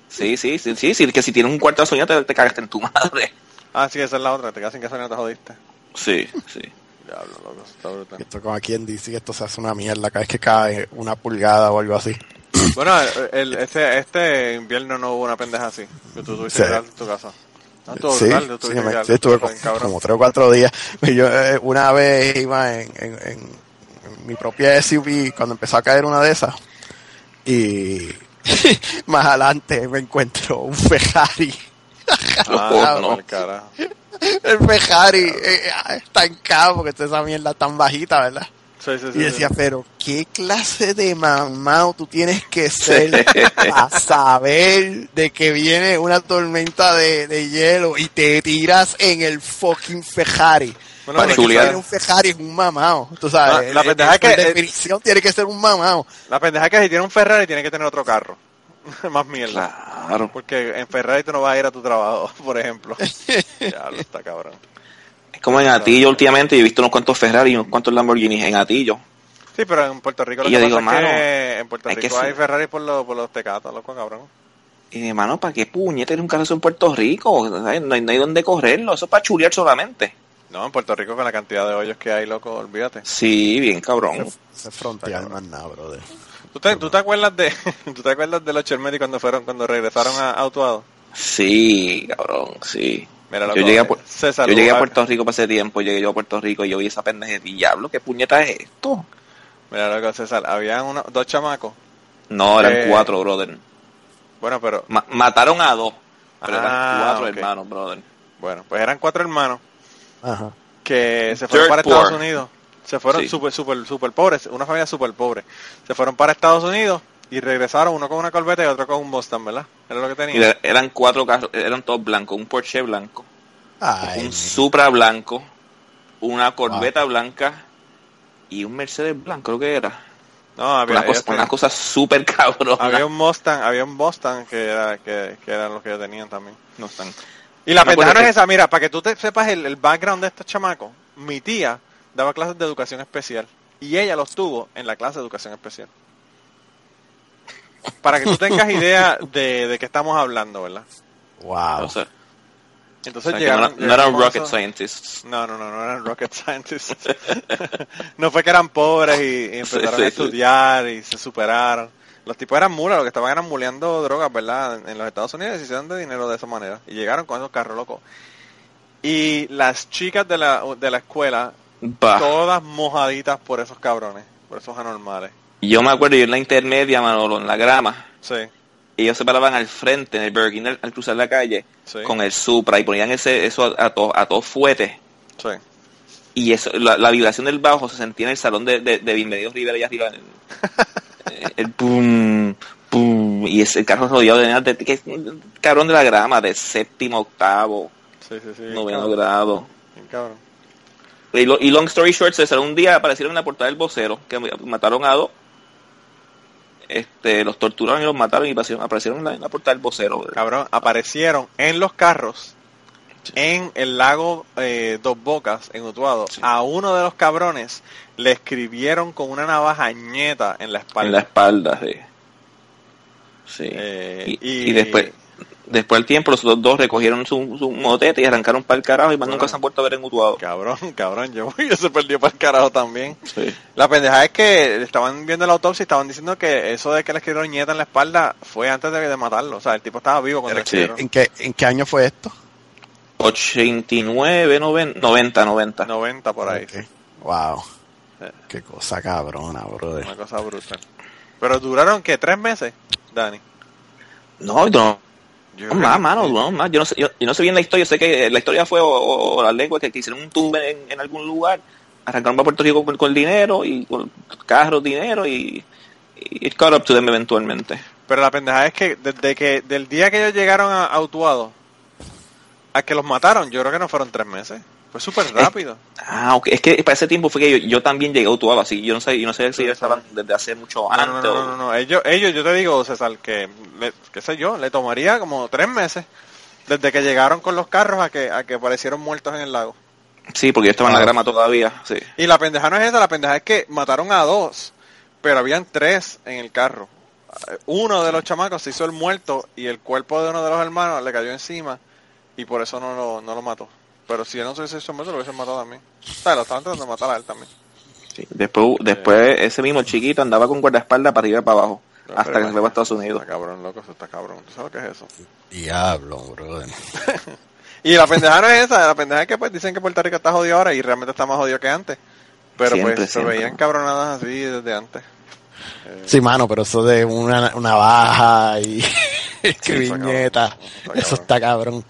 Sí sí sí sí, sí que si tienes un cuarto de sueño te, te cagaste en tu (laughs) madre Ah, sí, esa es la otra. Te quedas sin casa y no te jodiste. sí sí Diablo, loco, está brutal. Esto como aquí en DC, que esto se hace una mierda cada vez que cae una pulgada o algo así. (coughs) Bueno, el, el- este, este invierno no hubo una pendeja así. Que tú tuviste Sí. que en tu casa. No, estuvo Sí, brutal, tú sí, tuviste me- que quedarte sí, estuve en tu como, como tres o cuatro días. (laughs) Yo eh, una vez iba en, en- en- en mi propia SUV cuando empezó a caer una de esas y (laughs) más adelante me encuentro un Ferrari. Ah, (laughs) no. carajo. El Ferrari eh, eh, está en cabo porque esa mierda tan bajita, ¿verdad? Sí, sí, sí. Y decía, pero ¿qué clase de mamado tú tienes que ser (laughs) para saber de que viene una tormenta de, de hielo y te tiras en el fucking Ferrari? Bueno, que chulear. salga un Ferrari es un mamado. Tú sabes, la eh, pendeja es que- definición tiene que ser un mamado. La pendeja es que si tiene un Ferrari tiene que tener otro carro. (laughs) Más mierda. claro Porque en Ferrari tú no vas a ir a tu trabajo, (laughs) por ejemplo. (laughs) ya lo está cabrón. Es como en Atillo últimamente, yo he visto unos cuantos Ferrari y unos cuantos Lamborghinis en Atillo. Sí, pero en Puerto Rico lo Y que yo digo, es mano, que en Puerto hay que Rico hay Ferrari por los, por los tecatos, loco, cabrón. Y hermano, ¿para qué puñete un carro en Puerto Rico? No hay, no hay donde correrlo, eso es para chulear solamente. No, en Puerto Rico con la cantidad de hoyos que hay, loco, olvídate. Sí, bien cabrón. Ese frontear más nada, brother. ¿Tú te, tú te acuerdas de (laughs) tú te acuerdas de los Chermeti cuando fueron cuando regresaron a Autuado? Sí, cabrón, sí. Mira, Yo loco, llegué a eh, Pu- César, Yo llegué a Puerto Rico para ese tiempo, llegué yo a Puerto Rico y yo vi esa pendeja de diablo, ¿qué puñeta es esto? Mira, loco, César, había unos, dos chamacos. No, eran Eh, cuatro, brother. Bueno, pero Ma- mataron a dos, pero Ah, eran cuatro ok. hermanos, brother. bueno, pues eran cuatro hermanos Ajá. que se fueron Dirt para poor. Estados Unidos. Se fueron Sí. súper, súper, súper pobres, una familia súper pobre. Se fueron para Estados Unidos y regresaron uno con una Corvette y otro con un Mustang, ¿verdad? Era lo que tenían. era- eran cuatro carros, eran todos blancos, un Porsche blanco, Ay, un Supra blanco, una Corvette blanca y un Mercedes blanco, creo que era. No, había, Una cosa, una cosa súper cabrona. había un Mustang, había un Mustang que era que, que eran los que tenían también. No están. Y la Me pendeja no es esa, mira, para que tú te sepas el, el background de estos chamacos, mi tía daba clases de educación especial y ella los tuvo en la clase de educación especial. Para que tú tengas idea de, de qué estamos hablando, ¿verdad? wow. O sea, Entonces o sea, que no, eran- no rocket scientists. No, no, no, no eran rocket scientists. (laughs) no fue que eran pobres y, y empezaron Sí, sí, a sí. estudiar y se superaron. Los tipos eran mulas, los que estaban eran muleando drogas, ¿verdad? En, en los Estados Unidos y se hicieron de dinero de esa manera. Y llegaron con esos carros locos. Y las chicas de la, de la escuela, Bah. todas mojaditas por esos cabrones, por esos anormales. Yo me acuerdo, yo en la intermedia, Manolo, en la grama, Sí, ellos se paraban al frente, en el Burger King, al, al cruzar la calle, sí, con el Supra y ponían ese, eso a, a todo a fuete. sí. Y eso, la, la vibración del bajo se sentía en el salón de, de, de Bienvenidos Rivera allá arriba. en- (laughs) el pum, pum, y ese carro rodeado de de, es un cabrón de la grama, de séptimo, octavo, Sí, sí, sí. bien noveno cabrón, grado. bien cabrón. Y, lo- y long story short, salió un día aparecieron en la portada del vocero, que mataron a dos. Este, los torturaron y los mataron y aparecieron, aparecieron en, la, en la portada del vocero. Cabrón, aparecieron en los carros en el lago eh, Dos Bocas, en Utuado. A uno de los cabrones le escribieron con una navaja ñeta en la espalda. en la espalda, sí. Sí. Eh, y, y- y después, después del tiempo, los otros dos recogieron su, su motete y arrancaron para el carajo y más Bueno. nunca se han vuelto a ver en Utuado. Cabrón, (laughs) cabrón, yo, (laughs) yo se perdió para el carajo también. Sí. La pendejada es que estaban viendo la autopsia y estaban diciendo que eso de que le escribieron ñeta en la espalda fue antes de, de matarlo. O sea, el tipo estaba vivo cuando le escribieron. ¿En qué, ¿En qué año fue esto? 89, 90, 90, 90. 90 por ahí. Ok. Wow. Eh. Qué cosa cabrona, brother. Una cosa brutal. Pero duraron, que ¿Tres meses, Dani? No, no, Yo no más, que- mano, no más. Yo no, sé, yo, yo no sé bien la historia, sé que la historia fue o, o- o la lengua que, que hicieron un tour en, en algún lugar, arrancaron para Puerto Rico con, con dinero y con carros, dinero y, y it caught up to them eventualmente. Pero la pendejada es que desde que del día que ellos llegaron a, a Utuado a que los mataron, yo creo que no fueron tres meses. Fue súper rápido. Ah, ok. Es que para ese tiempo fue que yo, yo también llegué a Utuado, así yo no sé, yo no sé si ellos estaban desde hace mucho No, antes no, no, no, o- no, no. Ellos, ellos, yo te digo, César, que, le- qué sé yo, le tomaría como tres meses desde que llegaron con los carros a que, a que aparecieron muertos en el lago. Sí, porque yo estaba en la Ah. grama todavía, sí. Y la pendeja no es esa, la pendeja es que mataron a dos, pero habían tres en el carro. Uno de los chamacos se hizo el muerto y el cuerpo de uno de los hermanos le cayó encima y por eso no lo, no lo mató. Pero si él no se hubiese hecho muerto, lo hubiesen matado también. O sea, lo estaban tratando de matar a él también. sí. Después, después ese mismo chiquito andaba con guardaespaldas para arriba y para abajo, Pero hasta que se fue para Estados Está Unidos. cabrón, loco, eso está cabrón. ¿Tú sabes que es eso? Diablo, brother. (laughs) Y la pendeja no es esa, la pendeja es que pues dicen que Puerto Rico está jodido ahora y realmente está más jodido que antes. Pero Siempre, pues se siempre. veían cabronadas así desde antes. Sí, mano, pero eso de una, una baja y (laughs) está viñeta, está eso está cabrón.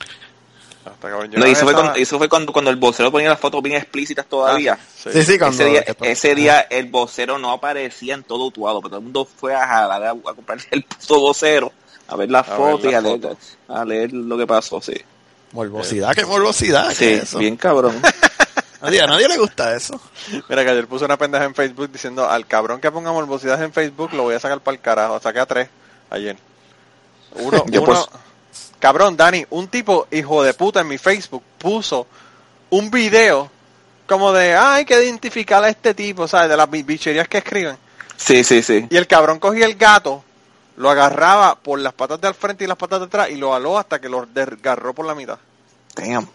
Hasta No, y eso fue, cuando, eso fue cuando, cuando el vocero ponía las fotos bien explícitas todavía. Ah, sí. Sí, sí, cuando... ese día, ese el vocero no aparecía en todo Utuado, pero todo el mundo fue a jalar a, a comprarse el puto vocero, a ver las A ver fotos y las a leer, fotos. a leer lo que pasó, sí. Morbosidad, qué morbosidad. Sí, ¿qué es eso? bien cabrón. (laughs) Nadie, a nadie le gusta eso. Mira que ayer puse una pendeja en Facebook diciendo al cabrón que ponga morbosidades en Facebook lo voy a sacar para el carajo. Saqué a tres ayer. Uno, (laughs) Yo uno- pues- cabrón, Dani, un tipo hijo de puta en mi Facebook puso un video como de, "Ah, hay que identificar a este tipo, ¿sabes? De las bi- bicherías que escriben. Sí, sí, sí. Y el cabrón cogía el gato, lo agarraba por las patas de al frente y las patas de atrás y lo aló hasta que lo desgarró por la mitad. Damn.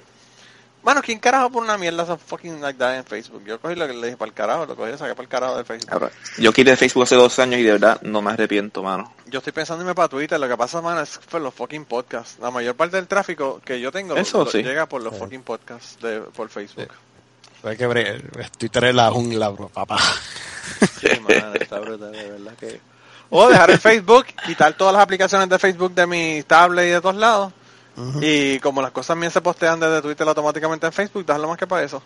Mano, ¿quién carajo por una mierda esa fucking like that en Facebook? Yo cogí lo que le dije para el carajo, lo cogí y lo saqué para el carajo de Facebook. Cabrón. Yo quité Facebook hace dos años y de verdad no me arrepiento, mano. Yo estoy pensando en irme para Twitter, lo que pasa, mano, es por los fucking podcasts. La mayor parte del tráfico que yo tengo Eso lo- sí. llega por los fucking podcasts de, por Facebook. Hay que bre- Twitter es la jungla, bro, papá. Sí, mano, está brutal, de verdad que... O dejar el Facebook, quitar todas las aplicaciones de Facebook de mi tablet y de todos lados. Y como las cosas mías se postean desde Twitter automáticamente en Facebook, dejarlo más que para eso.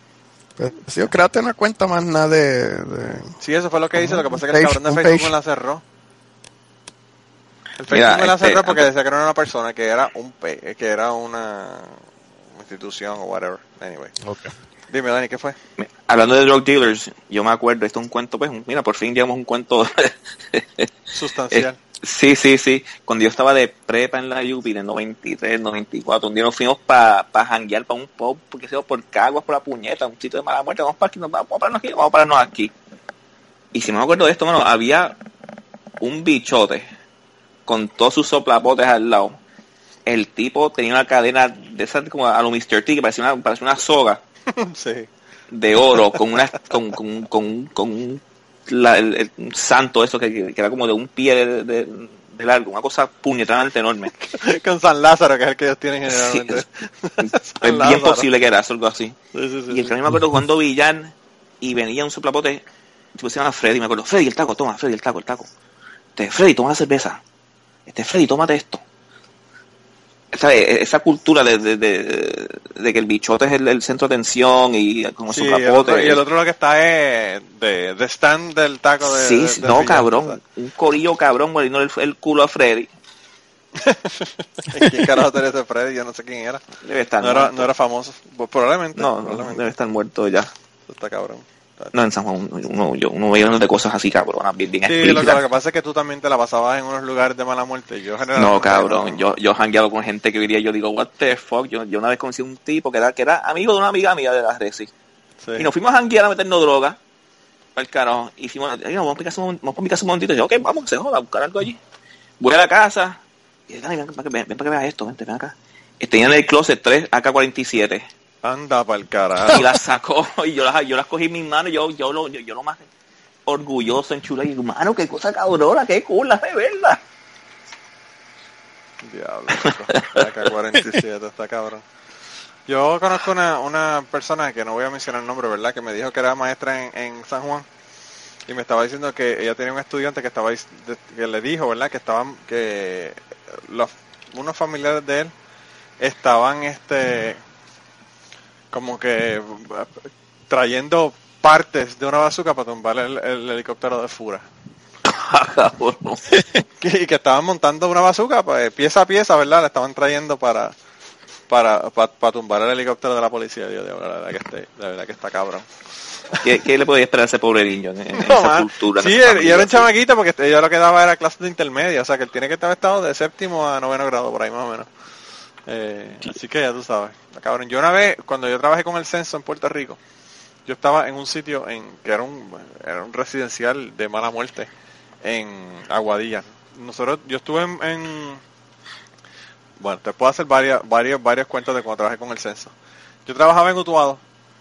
Pues, sí, yo créate una cuenta más nada de... de- Sí, eso fue lo que hice, lo que pasa es que el cabrón de Facebook page. me la cerró. El Facebook Mira, me la este, cerró porque antes- decía que no era una persona, que era un que era una institución o whatever. Anyway. Dime, Dani, ¿qué fue? Hablando de drug dealers, yo me acuerdo, esto es un cuento, pues, mira, por fin llegamos a un cuento. (laughs) Sustancial. Sí, sí, sí. Cuando yo estaba de prepa en la UPI, de 93, 94, un día nos fuimos para pa janguear para un pub, porque se por Caguas, por la puñeta, un sitio de mala muerte, vamos para aquí, nos vamos a pararnos aquí, vamos a pararnos aquí. Y si no me acuerdo de esto, mano, había un bichote con todos sus soplapotes al lado. El tipo tenía una cadena de esas como a lo Mr. T, que parecía una, parecía una soga (laughs) sí. de oro con una con, con, con, con un, la- el, el- santo eso que, que era como de un pie de, de- de largo una cosa puñetranamente enorme. (laughs) Con San Lázaro, que es el que ellos tienen Sí, generalmente. (laughs) es bien posible que era eso, algo así. Sí, sí, sí, y el que me acuerdo jugando billar y venía un soplapote tipo se llama Freddy me acuerdo Freddy el taco toma Freddy el taco el taco. Este, Freddy toma la cerveza. Este Freddy tómate esto ¿sabes? esa cultura de, de, de, de que el bichote es el, el centro de atención y con Sí, su y el, otro, capote. y el otro lo que está es de, stand del taco de. sí, no, cabrón. Un corillo cabrón muriendo el, el culo a Freddy. ¿sabes? (laughs) ¿Quién carajo tenía ese Freddy? Yo no sé quién era. Debe estar No era, no era famoso. Pues probablemente. no, no, probablemente. debe estar muerto ya. Está cabrón. No, en San Juan uno, uno, yo- uno veía unas de cosas así cabronas, bien, bien Sí, lo que, explícitas. lo que pasa es que tú también te la pasabas en unos lugares de mala muerte. Yo No, cabrón, yo, yo jangueado con gente que diría, yo digo, what the fuck, yo, yo una vez conocí a un tipo que era, que era amigo de una amiga mía de la Resi. Sí. Y nos fuimos a janguear a meternos droga. Al carajo. Y fuimos, "Oiga, vamos a mi casa, un- vamos a mi casa un momentito. Y yo, ok, vamos, se joda, a buscar algo allí. Voy a la casa. Y dice, "Dale, ven, para que, ven, ven para que veas esto, vente, ven acá. Y Tenía en el closet tres AK-47. Anda pa'l carajo. Y las sacó. Y yo las, yo las cogí en mis manos. Yo, yo, lo, yo, yo lo más orgulloso en chula. Y digo, mano, qué cosa cabrona, qué cool, la de verdad. Diablo. AK-47 está cabrón. Yo conozco una, una persona que no voy a mencionar el nombre, ¿verdad? Que me dijo que era maestra en, en San Juan y me estaba diciendo que ella tenía un estudiante que estaba que le dijo, ¿verdad? Que estaban que los unos familiares de él estaban este como que trayendo partes de una bazooka para tumbar el, el helicóptero de Fura. (laughs) Y que estaban montando una bazooka pues, pieza a pieza, ¿verdad? La estaban trayendo para para, para, para tumbar el helicóptero de la policía. Dios, Dios, la verdad que este, la verdad que está cabrón. ¿Qué, qué le podía esperar a ese pobre niño en, en No, esa man. cultura? Sí, esa y era un chamaquito porque ella lo que daba era clases de intermedia, o sea que él tiene que estar estado de séptimo a noveno grado, por ahí más o menos. Eh, así que ya tú sabes, cabrón. Yo una vez, cuando yo trabajé con el censo en Puerto Rico, yo estaba en un sitio en que era un, era un residencial de mala muerte en Aguadilla. Nosotros, yo estuve en, en- bueno, te puedo hacer varias, varios, varios cuentos de cuando trabajé con el censo. Yo trabajaba en Utuado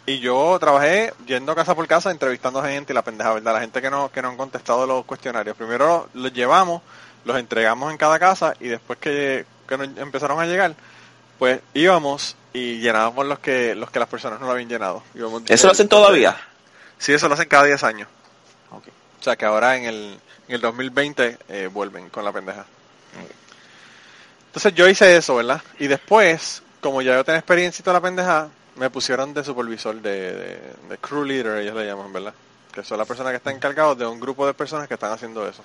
y yo trabajé yendo casa por casa entrevistando a gente y la pendeja, ¿verdad? La gente que no, que no han contestado los cuestionarios. Primero los llevamos, los entregamos en cada casa y después que, que nos empezaron a llegar, pues íbamos y llenábamos los que, los que las personas no lo habían llenado. Íbamos- ¿Eso lo hacen todavía? Sí, eso lo hacen cada 10 años. Ok. O sea que ahora en el, en el 2020 eh, vuelven con la pendeja. Entonces yo hice eso, ¿verdad? Y después, como ya yo tenía experiencia y toda la pendeja, me pusieron de supervisor, de, de, de crew leader, ellos le llaman, ¿verdad? Que son las personas que están encargados de un grupo de personas que están haciendo eso.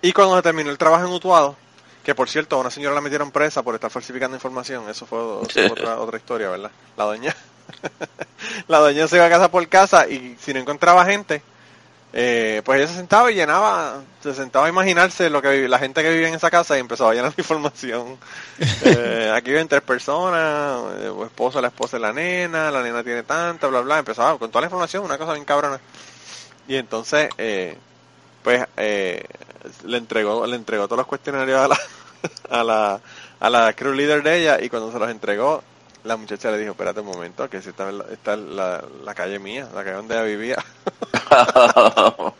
Y cuando se terminó el trabajo en Utuado, que por cierto, a una señora la metieron presa por estar falsificando información, eso fue, eso fue otra, (laughs) otra historia, ¿verdad? La doña, (laughs) la doña se iba a casa por casa y si no encontraba gente, eh, pues ella se sentaba y llenaba, se sentaba a imaginarse lo que la gente que vivía en esa casa y empezaba a llenar la (laughs) información. Eh, aquí viven tres personas, eh, el esposo, la esposa y la nena, la nena tiene tanta, bla, bla, empezaba con toda la información, una cosa bien cabrona. Y entonces, eh, pues, eh, le entregó, le entregó todos los cuestionarios a la, (laughs) a la, a la crew leader de ella y cuando se los entregó, la muchacha le dijo, espérate un momento, que si esta es la, la, calle mía, la calle donde ella vivía. (laughs)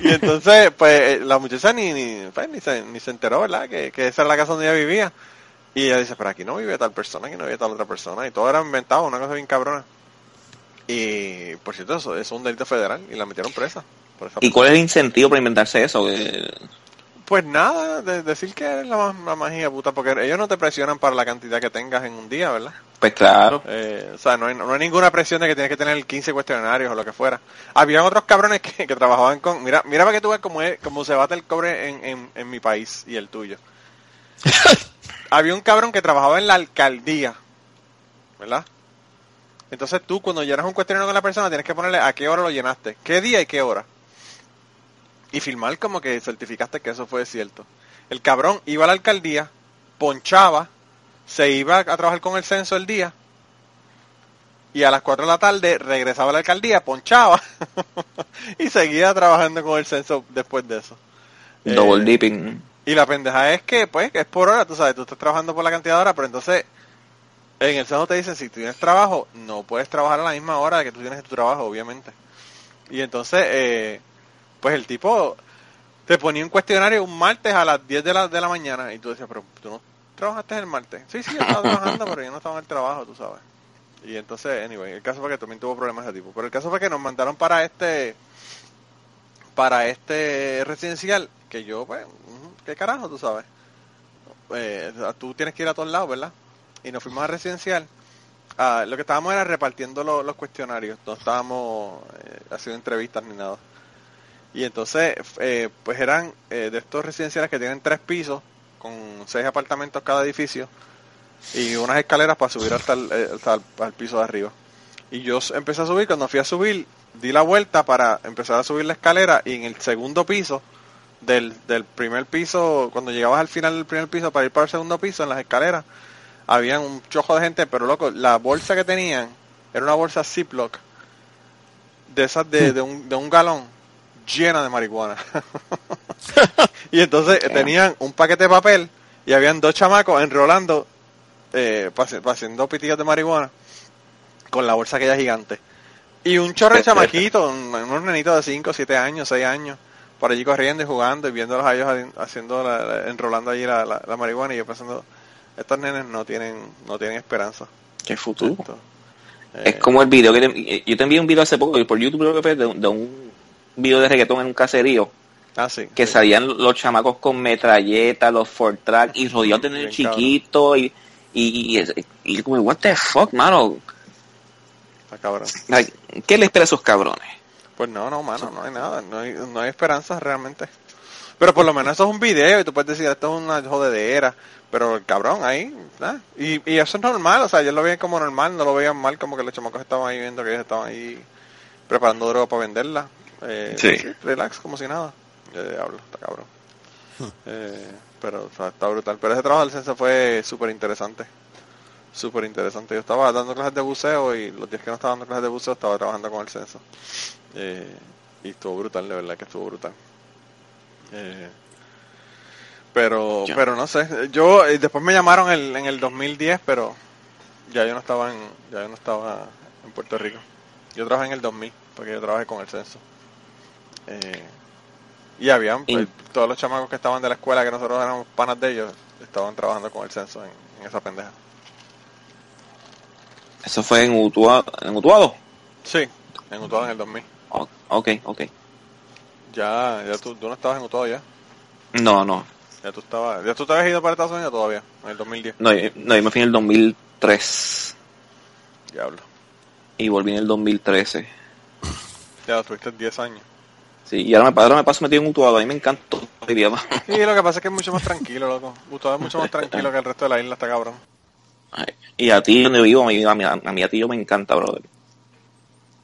Y entonces, pues, eh, la muchacha ni, ni, pues, ni, se, ni se enteró, ¿verdad? Que, que esa era la casa donde ella vivía. Y ella dice, pero aquí no vive tal persona, aquí no vive tal otra persona. Y todo era inventado, una cosa bien cabrona. Y, por cierto, eso es un delito federal y la metieron presa. Por esa ¿Y cuál es el incentivo para inventarse eso? Pues nada, de- decir que es la, magia puta, porque ellos no te presionan para la cantidad que tengas en un día, ¿verdad? Pues claro. Eh, o sea, no hay, no hay ninguna presión de que tienes que tener 15 cuestionarios o lo que fuera. Habían otros cabrones que, que trabajaban con... Mira, mira para que tú veas cómo, es, cómo se bate el cobre en, en, en mi país y el tuyo. (laughs) Había un cabrón que trabajaba en la alcaldía, ¿verdad? Entonces tú cuando llenas un cuestionario con la persona tienes que ponerle a qué hora lo llenaste, qué día y qué hora. Y firmar como que certificaste que eso fue cierto. El cabrón iba a la alcaldía, ponchaba, se iba a trabajar con el censo el día y a las 4 de la tarde regresaba a la alcaldía, ponchaba (laughs) y seguía trabajando con el censo después de eso. Double Eh, dipping. y la pendeja es que, pues, es por hora, tú sabes, tú estás trabajando por la cantidad de horas, pero entonces en el censo te dicen, si tú tienes trabajo, no puedes trabajar a la misma hora que tú tienes tu trabajo, obviamente. Y entonces, eh, pues el tipo te ponía un cuestionario un martes a las 10 de la, de la mañana y tú decías, pero tú no trabajaste el martes. Sí, sí, yo estaba trabajando, pero yo no estaba en el trabajo, tú sabes. Y entonces, anyway, el caso fue que también tuvo problemas ese tipo. Pero el caso fue que nos mandaron para este para este residencial que yo, pues, qué carajo, tú sabes. eh, tú tienes que ir a todos lados, ¿verdad? Y nos fuimos a residencial. Ah, lo que estábamos era repartiendo lo- los cuestionarios, no estábamos eh, haciendo entrevistas ni nada. Y entonces, eh, pues eran eh, de estos residenciales que tienen tres pisos, con seis apartamentos cada edificio, y unas escaleras para subir hasta el, eh, hasta el- al piso de arriba. Y yo empecé a subir, cuando fui a subir, di la vuelta para empezar a subir la escalera, y en el segundo piso, del, del primer piso, cuando llegabas al final del primer piso para ir para el segundo piso, en las escaleras, habían un chojo de gente, pero loco, la bolsa que tenían era una bolsa Ziploc, de esas de, de, un, de un galón, llena de marihuana. (laughs) y entonces eh, tenían un paquete de papel y habían dos chamacos enrolando, eh, haciendo pitillos de marihuana con la bolsa aquella gigante. Y un chorro de (laughs) chamaquitos, un- unos nenitos de 5, 7 años, 6 años, por allí corriendo y jugando y viéndolos a ellos haciendo la- la- enrolando allí la, la- marihuana y yo pensando, estos nenes no tienen no tienen esperanza. Qué futuro. Esto, Es eh, como el video que te- yo te envié un video hace poco por YouTube creo que de, un- de un video de reggaetón en un caserío ah, sí, que sí. salían los chamacos con metralleta, los Ford Track y rodeados de nenes chiquitos y, y, y, y yo como, what the fuck, mano, Está cabrón. Like, ¿qué le espera a esos cabrones? Pues no, no, mano, no hay nada, no hay, no hay esperanza realmente. Pero por lo menos eso es un video y tú puedes decir, esto es una jodedera, pero el cabrón ahí, ¿ah? y, y eso es normal, o sea, ellos lo veían como normal, no lo veían mal, como que los chamacos estaban ahí viendo que ellos estaban ahí preparando droga para venderla. Eh, Sí. Relax, como si nada. Ya diablo, está cabrón. Eh, pero o sea, está brutal. Pero ese trabajo del censo fue súper interesante. Súper interesante. Yo estaba dando clases de buceo y los días que no estaba dando clases de buceo estaba trabajando con el censo. Eh, y estuvo brutal, de verdad que estuvo brutal. Eh, pero, Ya. pero no sé. Yo eh, después me llamaron el, en el 2010, pero ya yo no estaba en, ya yo no estaba en Puerto Rico. Yo trabajé en el 2000, porque yo trabajé con el censo. Eh, y habían pues, todos los chamacos que estaban de la escuela, que nosotros éramos panas de ellos, estaban trabajando con el censo en, en esa pendeja. Eso fue en Utuado. ¿En Utuado? Sí, en Utuado en el 2000. Oh, ok, ok. Ya, ya tú, tú no estabas en Utuado ya. No, no. Ya tú estabas, ya tú te habías ido para Estados Unidos todavía, en el 2010. No, yo, no, yo me fui en el 2003 Diablo. y volví en el 2013. Ya tuviste 10 años. Sí, y ahora me, ahora me paso metido en Utuado. A mí me encantó el idioma. Sí, lo que pasa es que es mucho más tranquilo, loco. Utuado es mucho más tranquilo que el resto de la isla, está cabrón. Y a ti, donde vivo, a mí, a mí, a mí a ti yo me encanta, brother.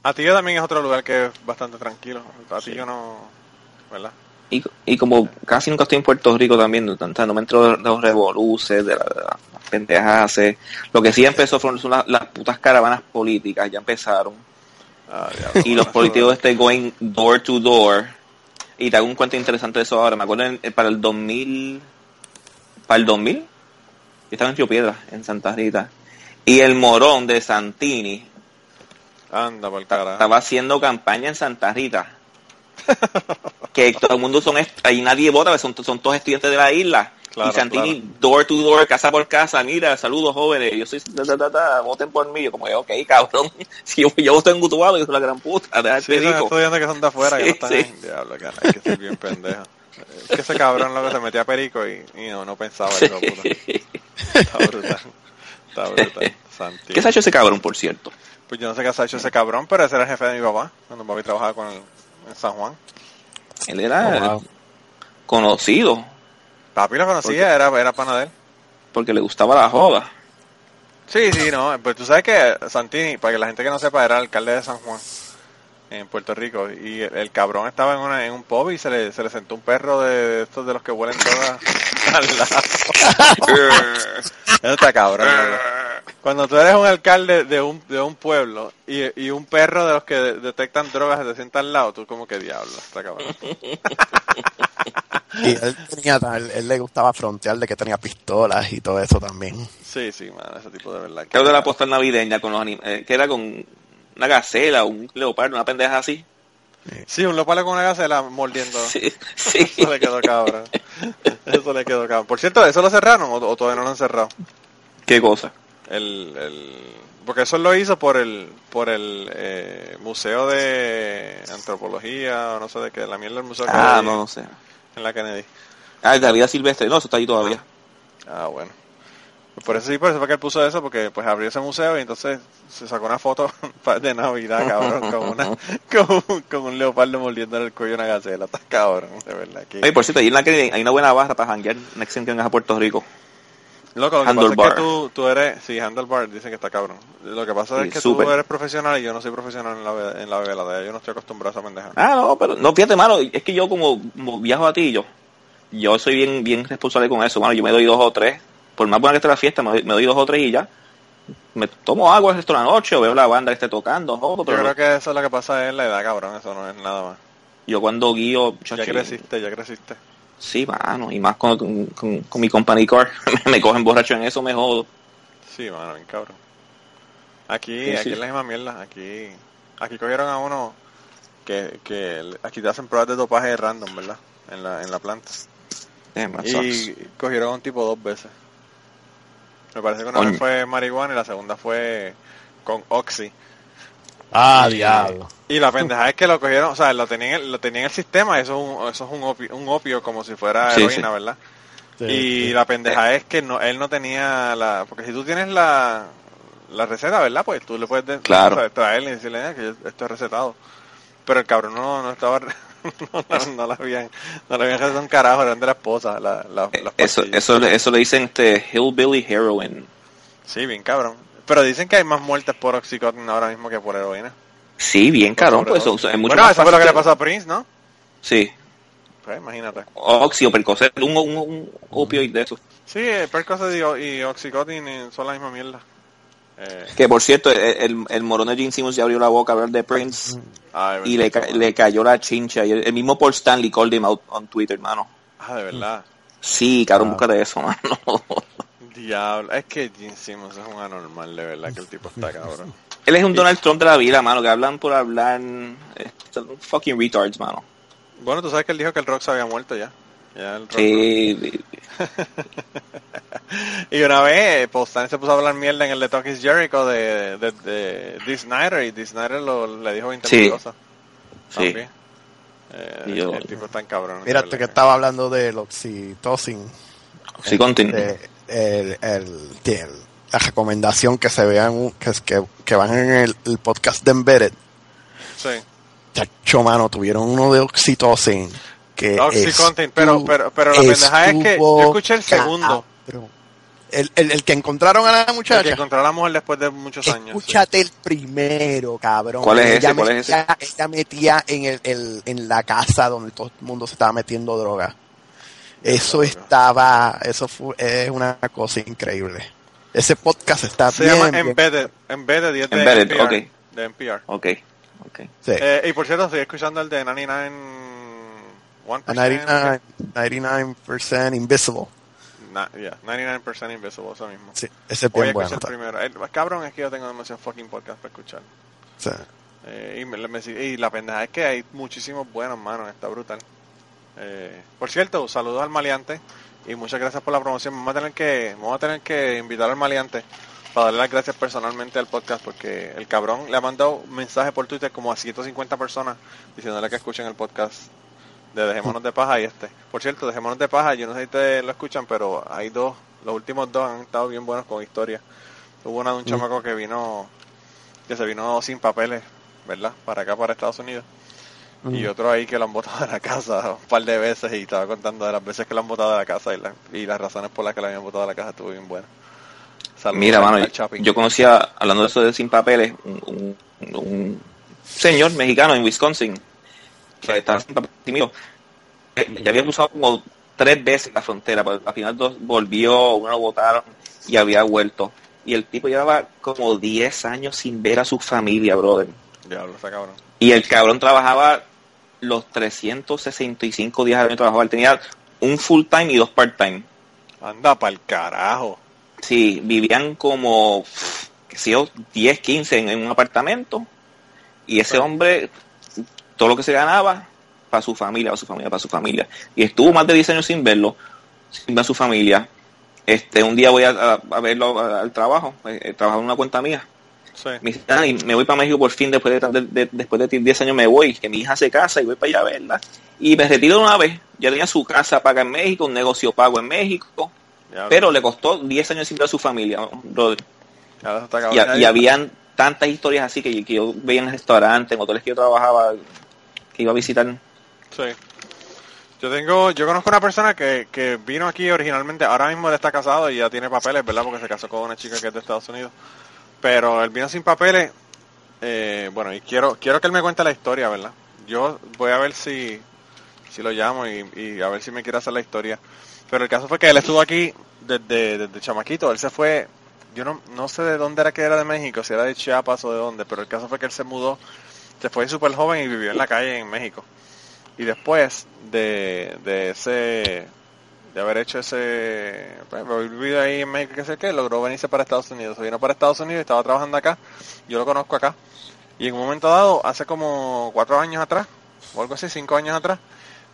Atillo también es otro lugar que es bastante tranquilo. Atillo no, ¿verdad? Y, y como casi nunca estoy en Puerto Rico también, no, no- me entro de los revoluces, de, la- de las pendejas. Lo que sí empezó fueron son las, las putas caravanas políticas, ya empezaron. Ah, Y los políticos este going door to door. Y te hago un cuento interesante de eso ahora. Me acuerdo en- para el 2000, para el 2000, yo estaba en Río Piedra, en Santa Rita. Y el morón de Santini Anda por estaba haciendo campaña en Santa Rita. (laughs) que todo el mundo son, ahí nadie vota, son, son todos estudiantes de la isla. Claro, y Santini, door to door, casa por casa, mira, saludos jóvenes, yo soy, ta, ta, ta, ta, voten por mí. Yo como, ok, cabrón, (laughs) si yo, yo voto en Gutuado, yo soy la gran puta, déjate Sí, son rico. estudiantes que son de afuera, que no Sí, están sí. en... Diablo, que hay que ser bien pendejo. Es que ese cabrón lo que se metía a perico y, y no, no pensaba, hijo de puta. Está brutal. Está brutal. Santi. ¿Qué se ha hecho ese cabrón, por cierto? Pues yo no sé qué se ha hecho ese cabrón, pero ese era el jefe de mi papá, cuando papi trabajaba con él en San Juan. Él era Oh, wow. conocido Papi lo conocía, era, era pana de él. porque le gustaba la joda. Sí, sí, no, pues tú sabes que Santini, para que la gente que no sepa, era alcalde de San Juan, en Puerto Rico, y el, el cabrón estaba en, una, en un pub y se le, se le sentó un perro de estos de los que huelen todas (laughs) al lado. (laughs) Eso está cabrón. Cuando tú eres un alcalde de un, de un pueblo y, y un perro de los que de- detectan drogas se sienta al lado, tú como que diablo, está cabrón. (laughs) Y él tenía, él, él le gustaba frontear de que tenía pistolas y todo eso también. Sí, sí, man, ese tipo de verdad. que- Creo de la postal navideña con los anim- eh, que era con una gacela, un leopardo, una pendeja así. Sí, un lopalo con una gacela mordiendo. Sí, (laughs) sí. Eso le quedó cabrón. Eso le quedó cabrón. Por cierto, ¿eso lo cerraron o, o todavía no lo han cerrado? ¿Qué cosa? El, el, porque eso lo hizo por el por el eh, Museo de Antropología o no sé de qué, la mierda del museo Ah, hay no, no sé. en la Kennedy. Ah, de la vida silvestre. No, eso está ahí todavía. Ah, bueno. Por eso sí, por eso fue que él puso eso, porque pues abrió ese museo y entonces se sacó una foto (laughs) de Navidad, cabrón, con, una, (laughs) con, un- con un leopardo mordiendo el cuello una gacela. Estás cabrón, de verdad. Que... Por cierto, hay una, que- hay una buena barra para janguear next time que vengas a Puerto Rico. Loco, lo que pasa es que tú, tú eres, sí, Handlebar, dicen que está cabrón. Lo que pasa Sí, es que súper. tú eres profesional y yo no soy profesional en la, en la veladera. Yo no estoy acostumbrado a esa pendeja. Ah, no, pero no, fíjate, mano, es que yo como, como viajo a ti, yo, yo soy bien, bien responsable con eso, mano. Yo me doy dos o tres, por más buena que esté la fiesta, me doy, me doy dos o tres y ya. Me tomo agua de la noche o veo la banda que esté tocando, jodo, Yo creo que eso es lo que pasa es la edad, cabrón. Eso no es nada más. yo cuando guío, Ya creciste, ya creciste. Sí, mano, y más con, con, con- con mi company car, (laughs) me cogen borracho en eso, me jodo. Sí, mano, bien cabrón. Aquí, Sí, aquí sí. es la misma mierda. Aquí, aquí cogieron a uno que, que aquí te hacen pruebas de dopaje random, ¿verdad? En la, en la planta. Y sucks. cogieron a un tipo dos veces. Me parece que una vez fue marihuana y la segunda fue con Oxy. Ah, Y- diablo. Y la pendeja es que lo cogieron, o sea, lo tenían, en- lo tenían en el sistema, eso es un, eso es un opio, un opio como si fuera heroína, sí. ¿verdad? Sí, y la pendeja es que no, él no tenía la, porque si tú tienes la, la receta, ¿verdad? Pues tú le puedes de- Claro. tra- traerle y decirle "Ah, que yo- esto es recetado. Pero el cabrón no, no estaba, (laughs) no, la- no la habían, no le habían un carajo, eran de la esposa, la, la, las Eso, pastillas. eso, eso le dicen este Hillbilly Heroin. Sí, bien cabrón. Pero dicen que hay más muertes por oxycontin ahora mismo que por heroína. Sí, bien cabrón, pues eso, es mucho bueno, más eso fue lo que le pasó a Prince, ¿no? Sí, Pues imagínate. Oxy o Percocet, un, un, un opioid de esos. Sí, el Percocet y, y Oxycontin eh, son la misma mierda. Eh, Que por cierto, el, el, el morón de Gene Simmons ya abrió la boca a hablar de Prince ah, y le, ca- le cayó la chincha. Y el, el mismo Paul Stanley called him out on Twitter, hermano. Ah, de verdad. Sí, cabrón, Ah. búscate eso, (laughs) mano. Diablo. Es que Gene Simmons es un anormal, de verdad, que el tipo está cabrón. Él es un Donald Trump de la vida, mano, que hablan por hablar. eh, son fucking retards, mano. Bueno, tú sabes que él dijo que el rock se había muerto ya. Ya el rock Sí, (laughs) Y una vez, pues se puso a hablar mierda en el de Talk is Jericho de, de, Snyder y Dee Snyder lo, le dijo 20 Sí. cosas. sí. Eh, Y yo- el tipo está en cabrón. Mira, que estaba hablando del oxytocin. Sí, continúa. El, el- de- la recomendación que se vean, que, que, que van en el, el podcast de Embedded. Sí. Chacho, mano, tuvieron uno de oxytocin. Que Oxycontin, pero- pero- pero la pendeja es que yo escuché el segundo. cabrón. El, el, el que encontraron a la El que muchacha. encontró a la mujer después de muchos años. sí. Escúchate el primero, cabrón. ¿Cuál es ella ese? ¿Cuál es metía, Ella metía en, el, el- en la casa donde todo el mundo se estaba metiendo droga. Eso estaba, eso fue, es una cosa increíble. Ese podcast está Se bien, llama bien- Embedded. Embedded y es de Embedded, NPR. ok. De NPR. Ok, ok. sí. Eh, y por cierto, estoy escuchando el de 99... 1%. A 99, 99% Invisible. Na- yeah, 99% Invisible, eso mismo. Sí, ese es bien bueno. escuchar primero. El, cabrón, es que yo tengo demasiado fucking podcast para escuchar. Sí. Eh, y, me- me- y la pendeja es que hay muchísimos buenos, mano. Está brutal. Eh, por cierto, saludos al maleante y muchas gracias por la promoción. Vamos a tener que, vamos a tener que invitar al maleante para darle las gracias personalmente al podcast porque el cabrón le ha mandado un mensaje por Twitter como a 150 personas diciéndole que escuchen el podcast de Dejémonos de Paja y este. Por cierto, Dejémonos de Paja, yo no sé si ustedes lo escuchan, pero hay dos, los últimos dos han estado bien buenos con historia. Hubo una de un chamaco que vino, que se vino sin papeles, ¿verdad? Para acá, para Estados Unidos. Y otro ahí que lo han botado de la casa un par de veces y estaba contando de las veces que lo han botado de la casa y, la- y las razones por las que lo habían botado de la casa estuvo bien buena. Saludos Mira, mano, yo conocía, hablando de eso de sin papeles, un, un- un señor mexicano en Wisconsin que estaba sin papeles mío. Eh, Ya había cruzado como tres veces la frontera, pero al final dos volvió, uno lo votaron y había vuelto. Y el tipo llevaba como 10 años sin ver a su familia, brother. Diablo, está cabrón. Y el cabrón trabajaba los 365 días al año trabajaba. Él tenía un full time y dos part time. Anda pa'l carajo. Sí, vivían como, qué sé yo, 10, 15 en, en un apartamento. Y ese hombre, todo lo que se ganaba, para su familia, para su familia, para su familia. Y estuvo más de 10 años sin verlo, sin ver a su familia. Este, un día voy a, a- a verlo al trabajo, eh, eh, en una cuenta mía. Sí. Me dice, "Ay, me voy para México por fin, después de, de- de- después de 10 años me voy, que mi hija se casa y voy para allá a verla. Y me retiro una vez, ya tenía su casa paga en México, un negocio pago en México, Ya, Pero le costó 10 años sin ver a su familia, ya está Y, y habían tantas historias así que, que yo veía en restaurantes, en hoteles que yo trabajaba, que iba a visitar. Sí. Yo tengo, yo conozco una persona que, que vino aquí originalmente, ahora mismo él está casado y ya tiene papeles, ¿verdad? Porque se casó con una chica que es de Estados Unidos. Pero él vino sin papeles, eh, bueno, y quiero, quiero que él me cuente la historia, ¿verdad? Yo voy a ver si, si lo llamo y, a ver si me quiere hacer la historia. Pero el caso fue que él estuvo aquí desde, desde chamaquito, él se fue, yo no, no sé de dónde era que era de México, si era de Chiapas o de dónde, pero el caso fue que él se mudó, se fue súper joven y vivió en la calle en México. Y después de, de ese, haber hecho ese, pues, vivido ahí en México, que sé qué, logró venirse para Estados Unidos. Se vino para Estados Unidos estaba trabajando acá. Yo lo conozco acá. Y en un momento dado, hace como cuatro años atrás, o algo así, cinco años atrás,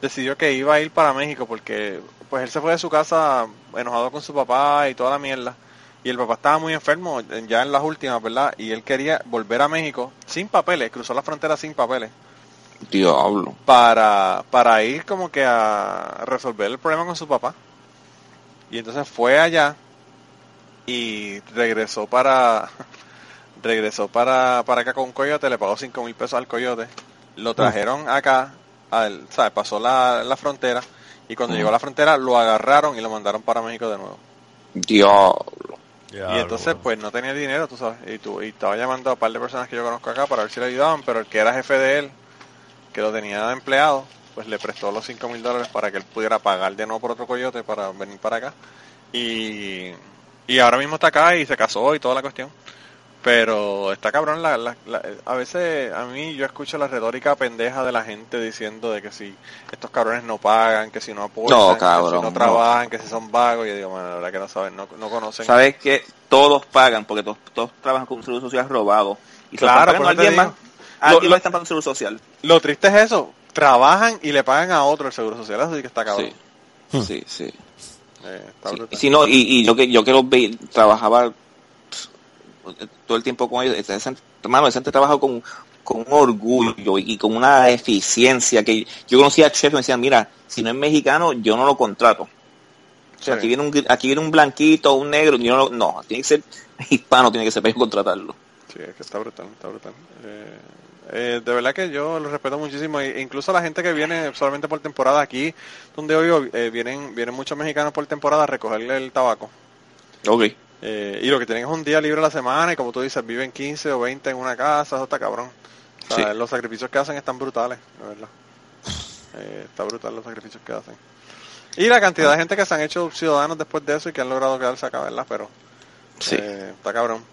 decidió que iba a ir para México porque pues él se fue de su casa enojado con su papá y toda la mierda. Y el papá estaba muy enfermo ya en las últimas, ¿verdad? Y él quería volver a México sin papeles, cruzó la frontera sin papeles Diablo. para, para ir como que a resolver el problema con su papá. Y entonces fue allá y regresó para (laughs) regresó para, para acá con un coyote, le pagó cinco mil pesos al coyote, lo trajeron acá, al, ¿sabes? pasó la, la frontera y cuando llegó a la frontera lo agarraron y lo mandaron para México de nuevo. Diablo. y entonces pues no tenía dinero, tú sabes, y, tu- y estaba llamando a un par de personas que yo conozco acá para ver si le ayudaban, pero el que era jefe de él, que lo tenía empleado, pues le prestó los 5 mil dólares para que él pudiera pagar de nuevo por otro coyote para venir para acá. Y, y ahora mismo está acá y se casó y toda la cuestión. Pero está cabrón, la, la- la- a veces a mí yo escucho la retórica pendeja de la gente diciendo de que si estos cabrones no pagan, que si no apoyan, No, que si no no. trabajan, que si son vagos. Y yo digo, bueno, la verdad que no saben, no, no conocen. ¿Sabes que Todos pagan porque todos, todos trabajan con un seguro social robado. Y Claro, por alguien más. A alguien Lo- están pagando seguro social. Lo triste es eso, trabajan y le pagan a otro el seguro social, eso sí que está cabrón. Sí. Sí, sí. Eh, Sí, brutal. sí, no, y, y yo que yo que los ve, trabajaba todo el tiempo con ellos, hermano, esa gente trabaja con, con un orgullo y, con una eficiencia que yo conocía a chefs y me decían, mira, si no es mexicano, yo no lo contrato. O sea, Sí. aquí viene un aquí viene un blanquito, un negro, yo no, lo- no, tiene que ser (laughs) hispano, tiene que ser para yo contratarlo. Sí, es que está brutal, está brutal. Eh, eh, de verdad que yo lo respeto muchísimo, e incluso la gente que viene solamente por temporada aquí, donde hoy vienen vienen muchos mexicanos por temporada a recogerle el tabaco. Ok. Eh, y lo que tienen es un día libre a la semana y como tú dices, viven 15 o 20 en una casa, eso está cabrón. O sea, Sí. Los sacrificios que hacen están brutales, la verdad. Eh, está brutal los sacrificios que hacen. Y la cantidad de gente que se han hecho ciudadanos después de eso y que han logrado quedarse acá, ¿verdad? Pero Sí. eh, está cabrón.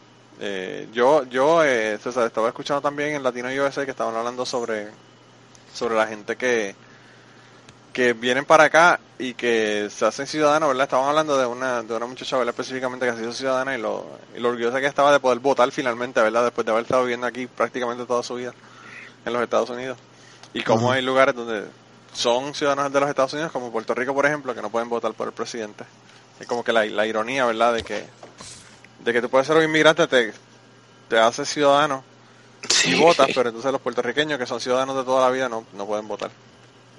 Eh, yo, yo eh, César, estaba escuchando también en Latino USA que estaban hablando sobre, sobre la gente que, que vienen para acá y que se hacen ciudadanos, ¿verdad? Estaban hablando de una, de una muchacha, ¿verdad? Específicamente que se hizo ciudadana y lo, y lo orgullosa que estaba de poder votar finalmente, ¿verdad? Después de haber estado viviendo aquí prácticamente toda su vida en los Estados Unidos. Y cómo hay lugares donde son ciudadanos de los Estados Unidos, como Puerto Rico, por ejemplo, que no pueden votar por el presidente. Es como que la, la ironía, ¿verdad? De que, de que tú puedes ser un inmigrante, te, te haces ciudadano y votas, pero entonces los puertorriqueños que son ciudadanos de toda la vida no, no pueden votar.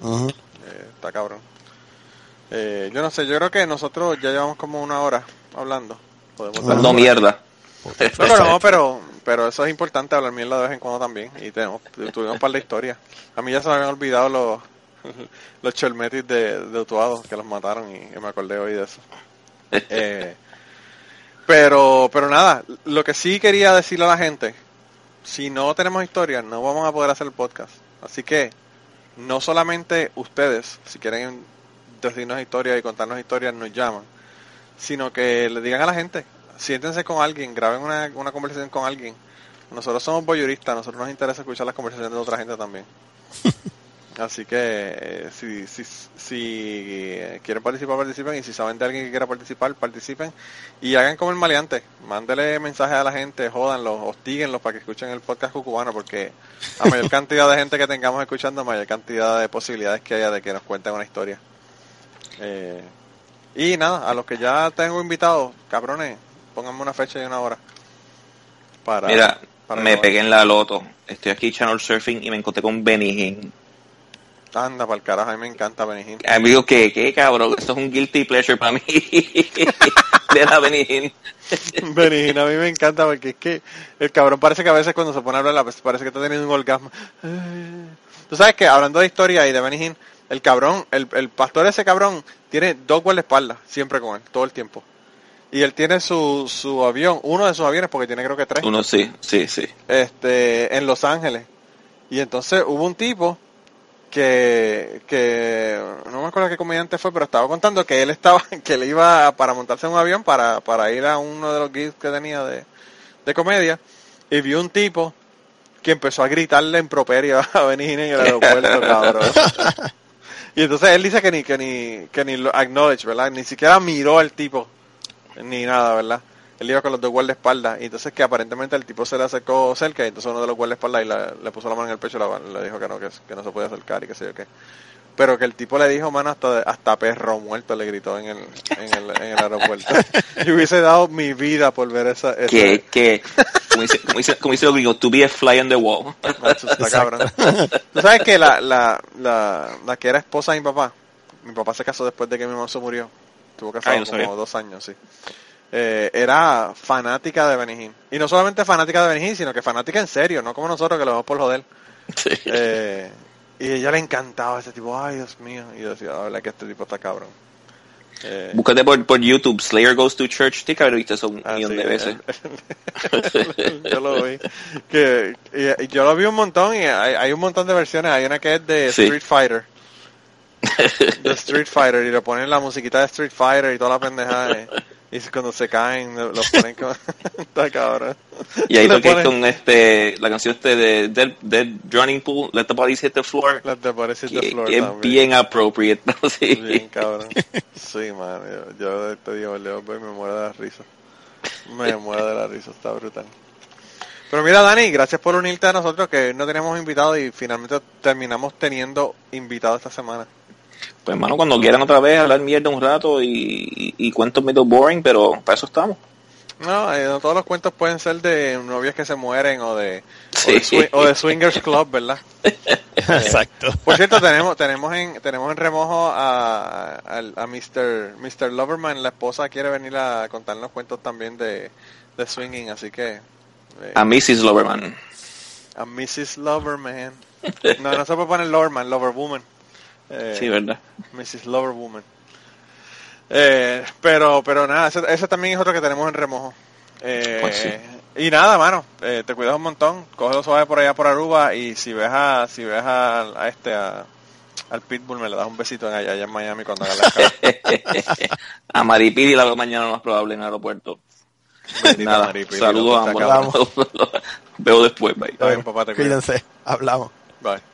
Eh, está cabrón. Eh, yo no sé, yo creo que nosotros ya llevamos como una hora hablando. Podemos No mierda. No, pero, no, pero, pero eso es importante hablar mierda de vez en cuando también. Y tenemos, tuvimos un par de historias. A mí ya se me habían olvidado los, (laughs) los cholmetis de, de Utuado, que los mataron y, y me acordé hoy de eso. (laughs) Eh, pero, pero nada, lo que sí quería decirle a la gente, si no tenemos historias, no vamos a poder hacer el podcast. Así que, no solamente ustedes, si quieren decirnos historias y contarnos historias, nos llaman, sino que le digan a la gente, siéntense con alguien, graben una, una conversación con alguien. Nosotros somos boyuristas, nosotros nos interesa escuchar las conversaciones de otra gente también. (laughs) Así que eh, si, si, si quieren participar, participen. Y si saben de alguien que quiera participar, participen. Y hagan como el maleante. Mándele mensajes a la gente, jódanlos, hostíguenlos para que escuchen el podcast cucubano. Porque a mayor (laughs) cantidad de gente que tengamos escuchando, mayor cantidad de posibilidades que haya de que nos cuenten una historia. Eh, y nada, a los que ya tengo invitados, cabrones, pónganme una fecha y una hora. Para, Mira, para me pegué en la loto. Estoy aquí channel surfing y me encontré con Benny Hinn. Anda, para el carajo, a mí me encanta Benny Hill. Amigo, ¿qué, qué cabrón? Esto es un guilty pleasure para mí. (laughs) de la Benny Hill. Benny Hill, a mí me encanta porque es que el cabrón parece que a veces cuando se pone a hablar, parece que está teniendo un orgasmo. Tú sabes que, hablando de historia y de Benny Hill, el cabrón, el, el pastor ese cabrón, tiene dos guardaespaldas siempre con él, todo el tiempo. Y él tiene su, su avión, uno de sus aviones, porque tiene creo que tres, Uno sí, sí, sí. este, en Los Ángeles. Y entonces hubo un tipo que, que no me acuerdo qué comediante fue, pero estaba contando que él estaba, (laughs) que él iba para montarse en un avión para, para ir a uno de los gigs que tenía de, de comedia y vio un tipo que empezó a gritarle en properio (laughs) a Hill en el aeropuerto, (laughs) cabrón. Y entonces él dice que ni, que ni, que ni lo acknowledge, ¿verdad? Ni siquiera miró al tipo, ni nada, ¿verdad? Él iba con los dos guardaespaldas, y entonces que aparentemente el tipo se le acercó cerca, y entonces uno de los guardaespaldas y la- le puso la mano en el pecho y la- le dijo que no, que, que no se podía acercar y que sé yo qué. Pero que el tipo le dijo, mano, hasta, hasta perro muerto le gritó en el, en el, en el aeropuerto. (laughs) Yo hubiese dado mi vida por ver esa... esa Que, que, como dice, como dice, como dice gringos, to be a fly on the wall. Macho, está cabrón. Tú sabes que la, la, la, la que era esposa de mi papá, mi papá se casó después de que mi mamá se murió. Estuvo casado no como sabía. dos años, sí. Eh, era fanática de Benny. Y no solamente fanática de Benny sino que fanática en serio, no como nosotros que lo vemos por joder. Sí. Eh, y ella le encantaba ese tipo, ay Dios mío. Y yo decía, la verdad que este tipo está cabrón. Eh, Búscate por, por YouTube, Slayer Goes to Church, tienes que haber visto eso un Ah, millón sí, de veces. (laughs) yo lo vi. Que, y, y yo lo vi un montón y hay, hay un montón de versiones. Hay una que es de Sí. Street Fighter. (laughs) De Street Fighter y le ponen la musiquita de Street Fighter y toda la pendejada. Y, cuando se caen, lo lo ponen como... (laughs) Está cabrón. Y ahí toqué ponen- con este, la canción este de Dead, Dead Drowning Pool, Let the Bodies Hit the Floor. Que, que es bien appropriate, (laughs) ¿no? Sí. Bien cabrón. Sí, man. Yo, yo te digo, Leo, me muero de la risa. Me muero de la risa, está brutal. Pero mira, Dani, gracias por unirte a nosotros, que no teníamos invitado y finalmente terminamos teniendo invitado esta semana. Pues hermano, cuando quieran otra vez hablar mierda un rato y, y, y cuentos medio boring, pero para eso estamos. No, eh, no todos los cuentos pueden ser de novias que se mueren o de, o Sí. de, swi- o de swingers club, ¿verdad? (laughs) Exacto. Por cierto, tenemos tenemos en tenemos en remojo a, a, a Mr. Mr. Loverman, la esposa quiere venir a contarnos cuentos también de, de swinging, así que eh, A Mrs. Loverman. a Mrs. Loverman. No, no se puede poner Loverman, Loverwoman. Eh, Sí, ¿verdad? Mrs. Loverwoman. Eh, pero, pero nada, ese, ese también es otro que tenemos en remojo. Eh, Pues sí. Y nada, mano, eh, te cuidas un montón, cógelo suave por allá por Aruba y si ves a, si ves a, a este, a, al Pitbull me le das un besito en allá, allá en Miami cuando haga la escala. (laughs) a Maripili la veo mañana lo más probable en el aeropuerto. Nada, Maripili, saludos a ambos. (laughs) Veo después, bye. Bien, papá, te cuidas. Cuídense, hablamos. Bye.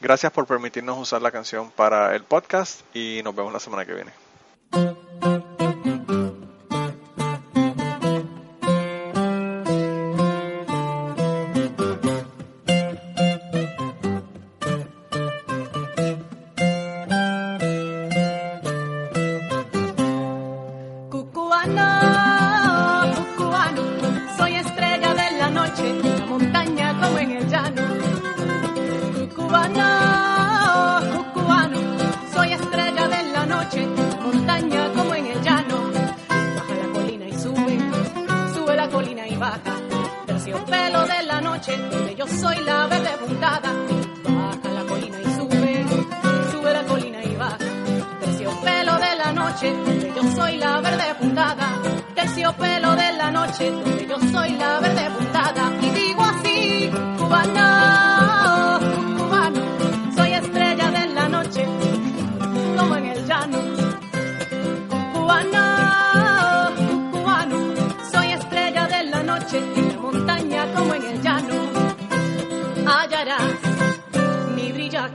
Gracias por permitirnos usar la canción para el podcast y nos vemos la semana que viene.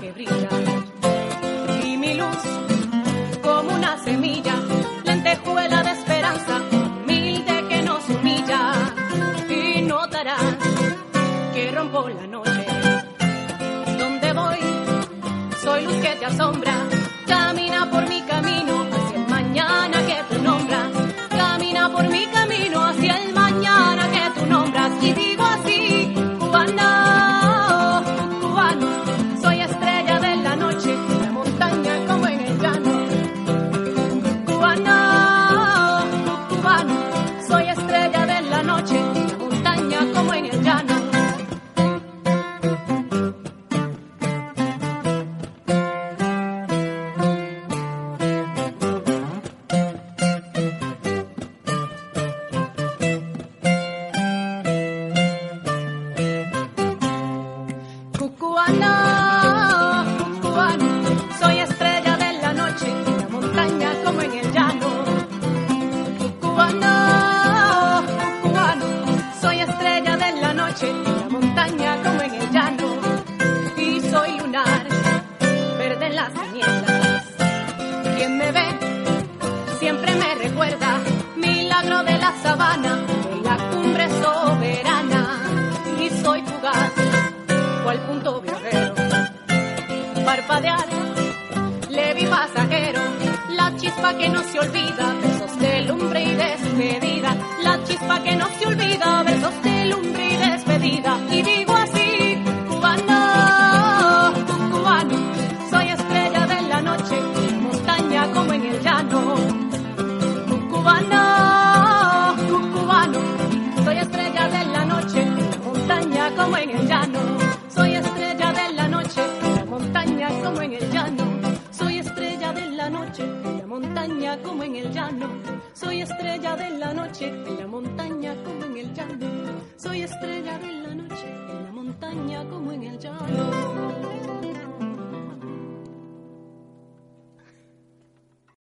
Que brilla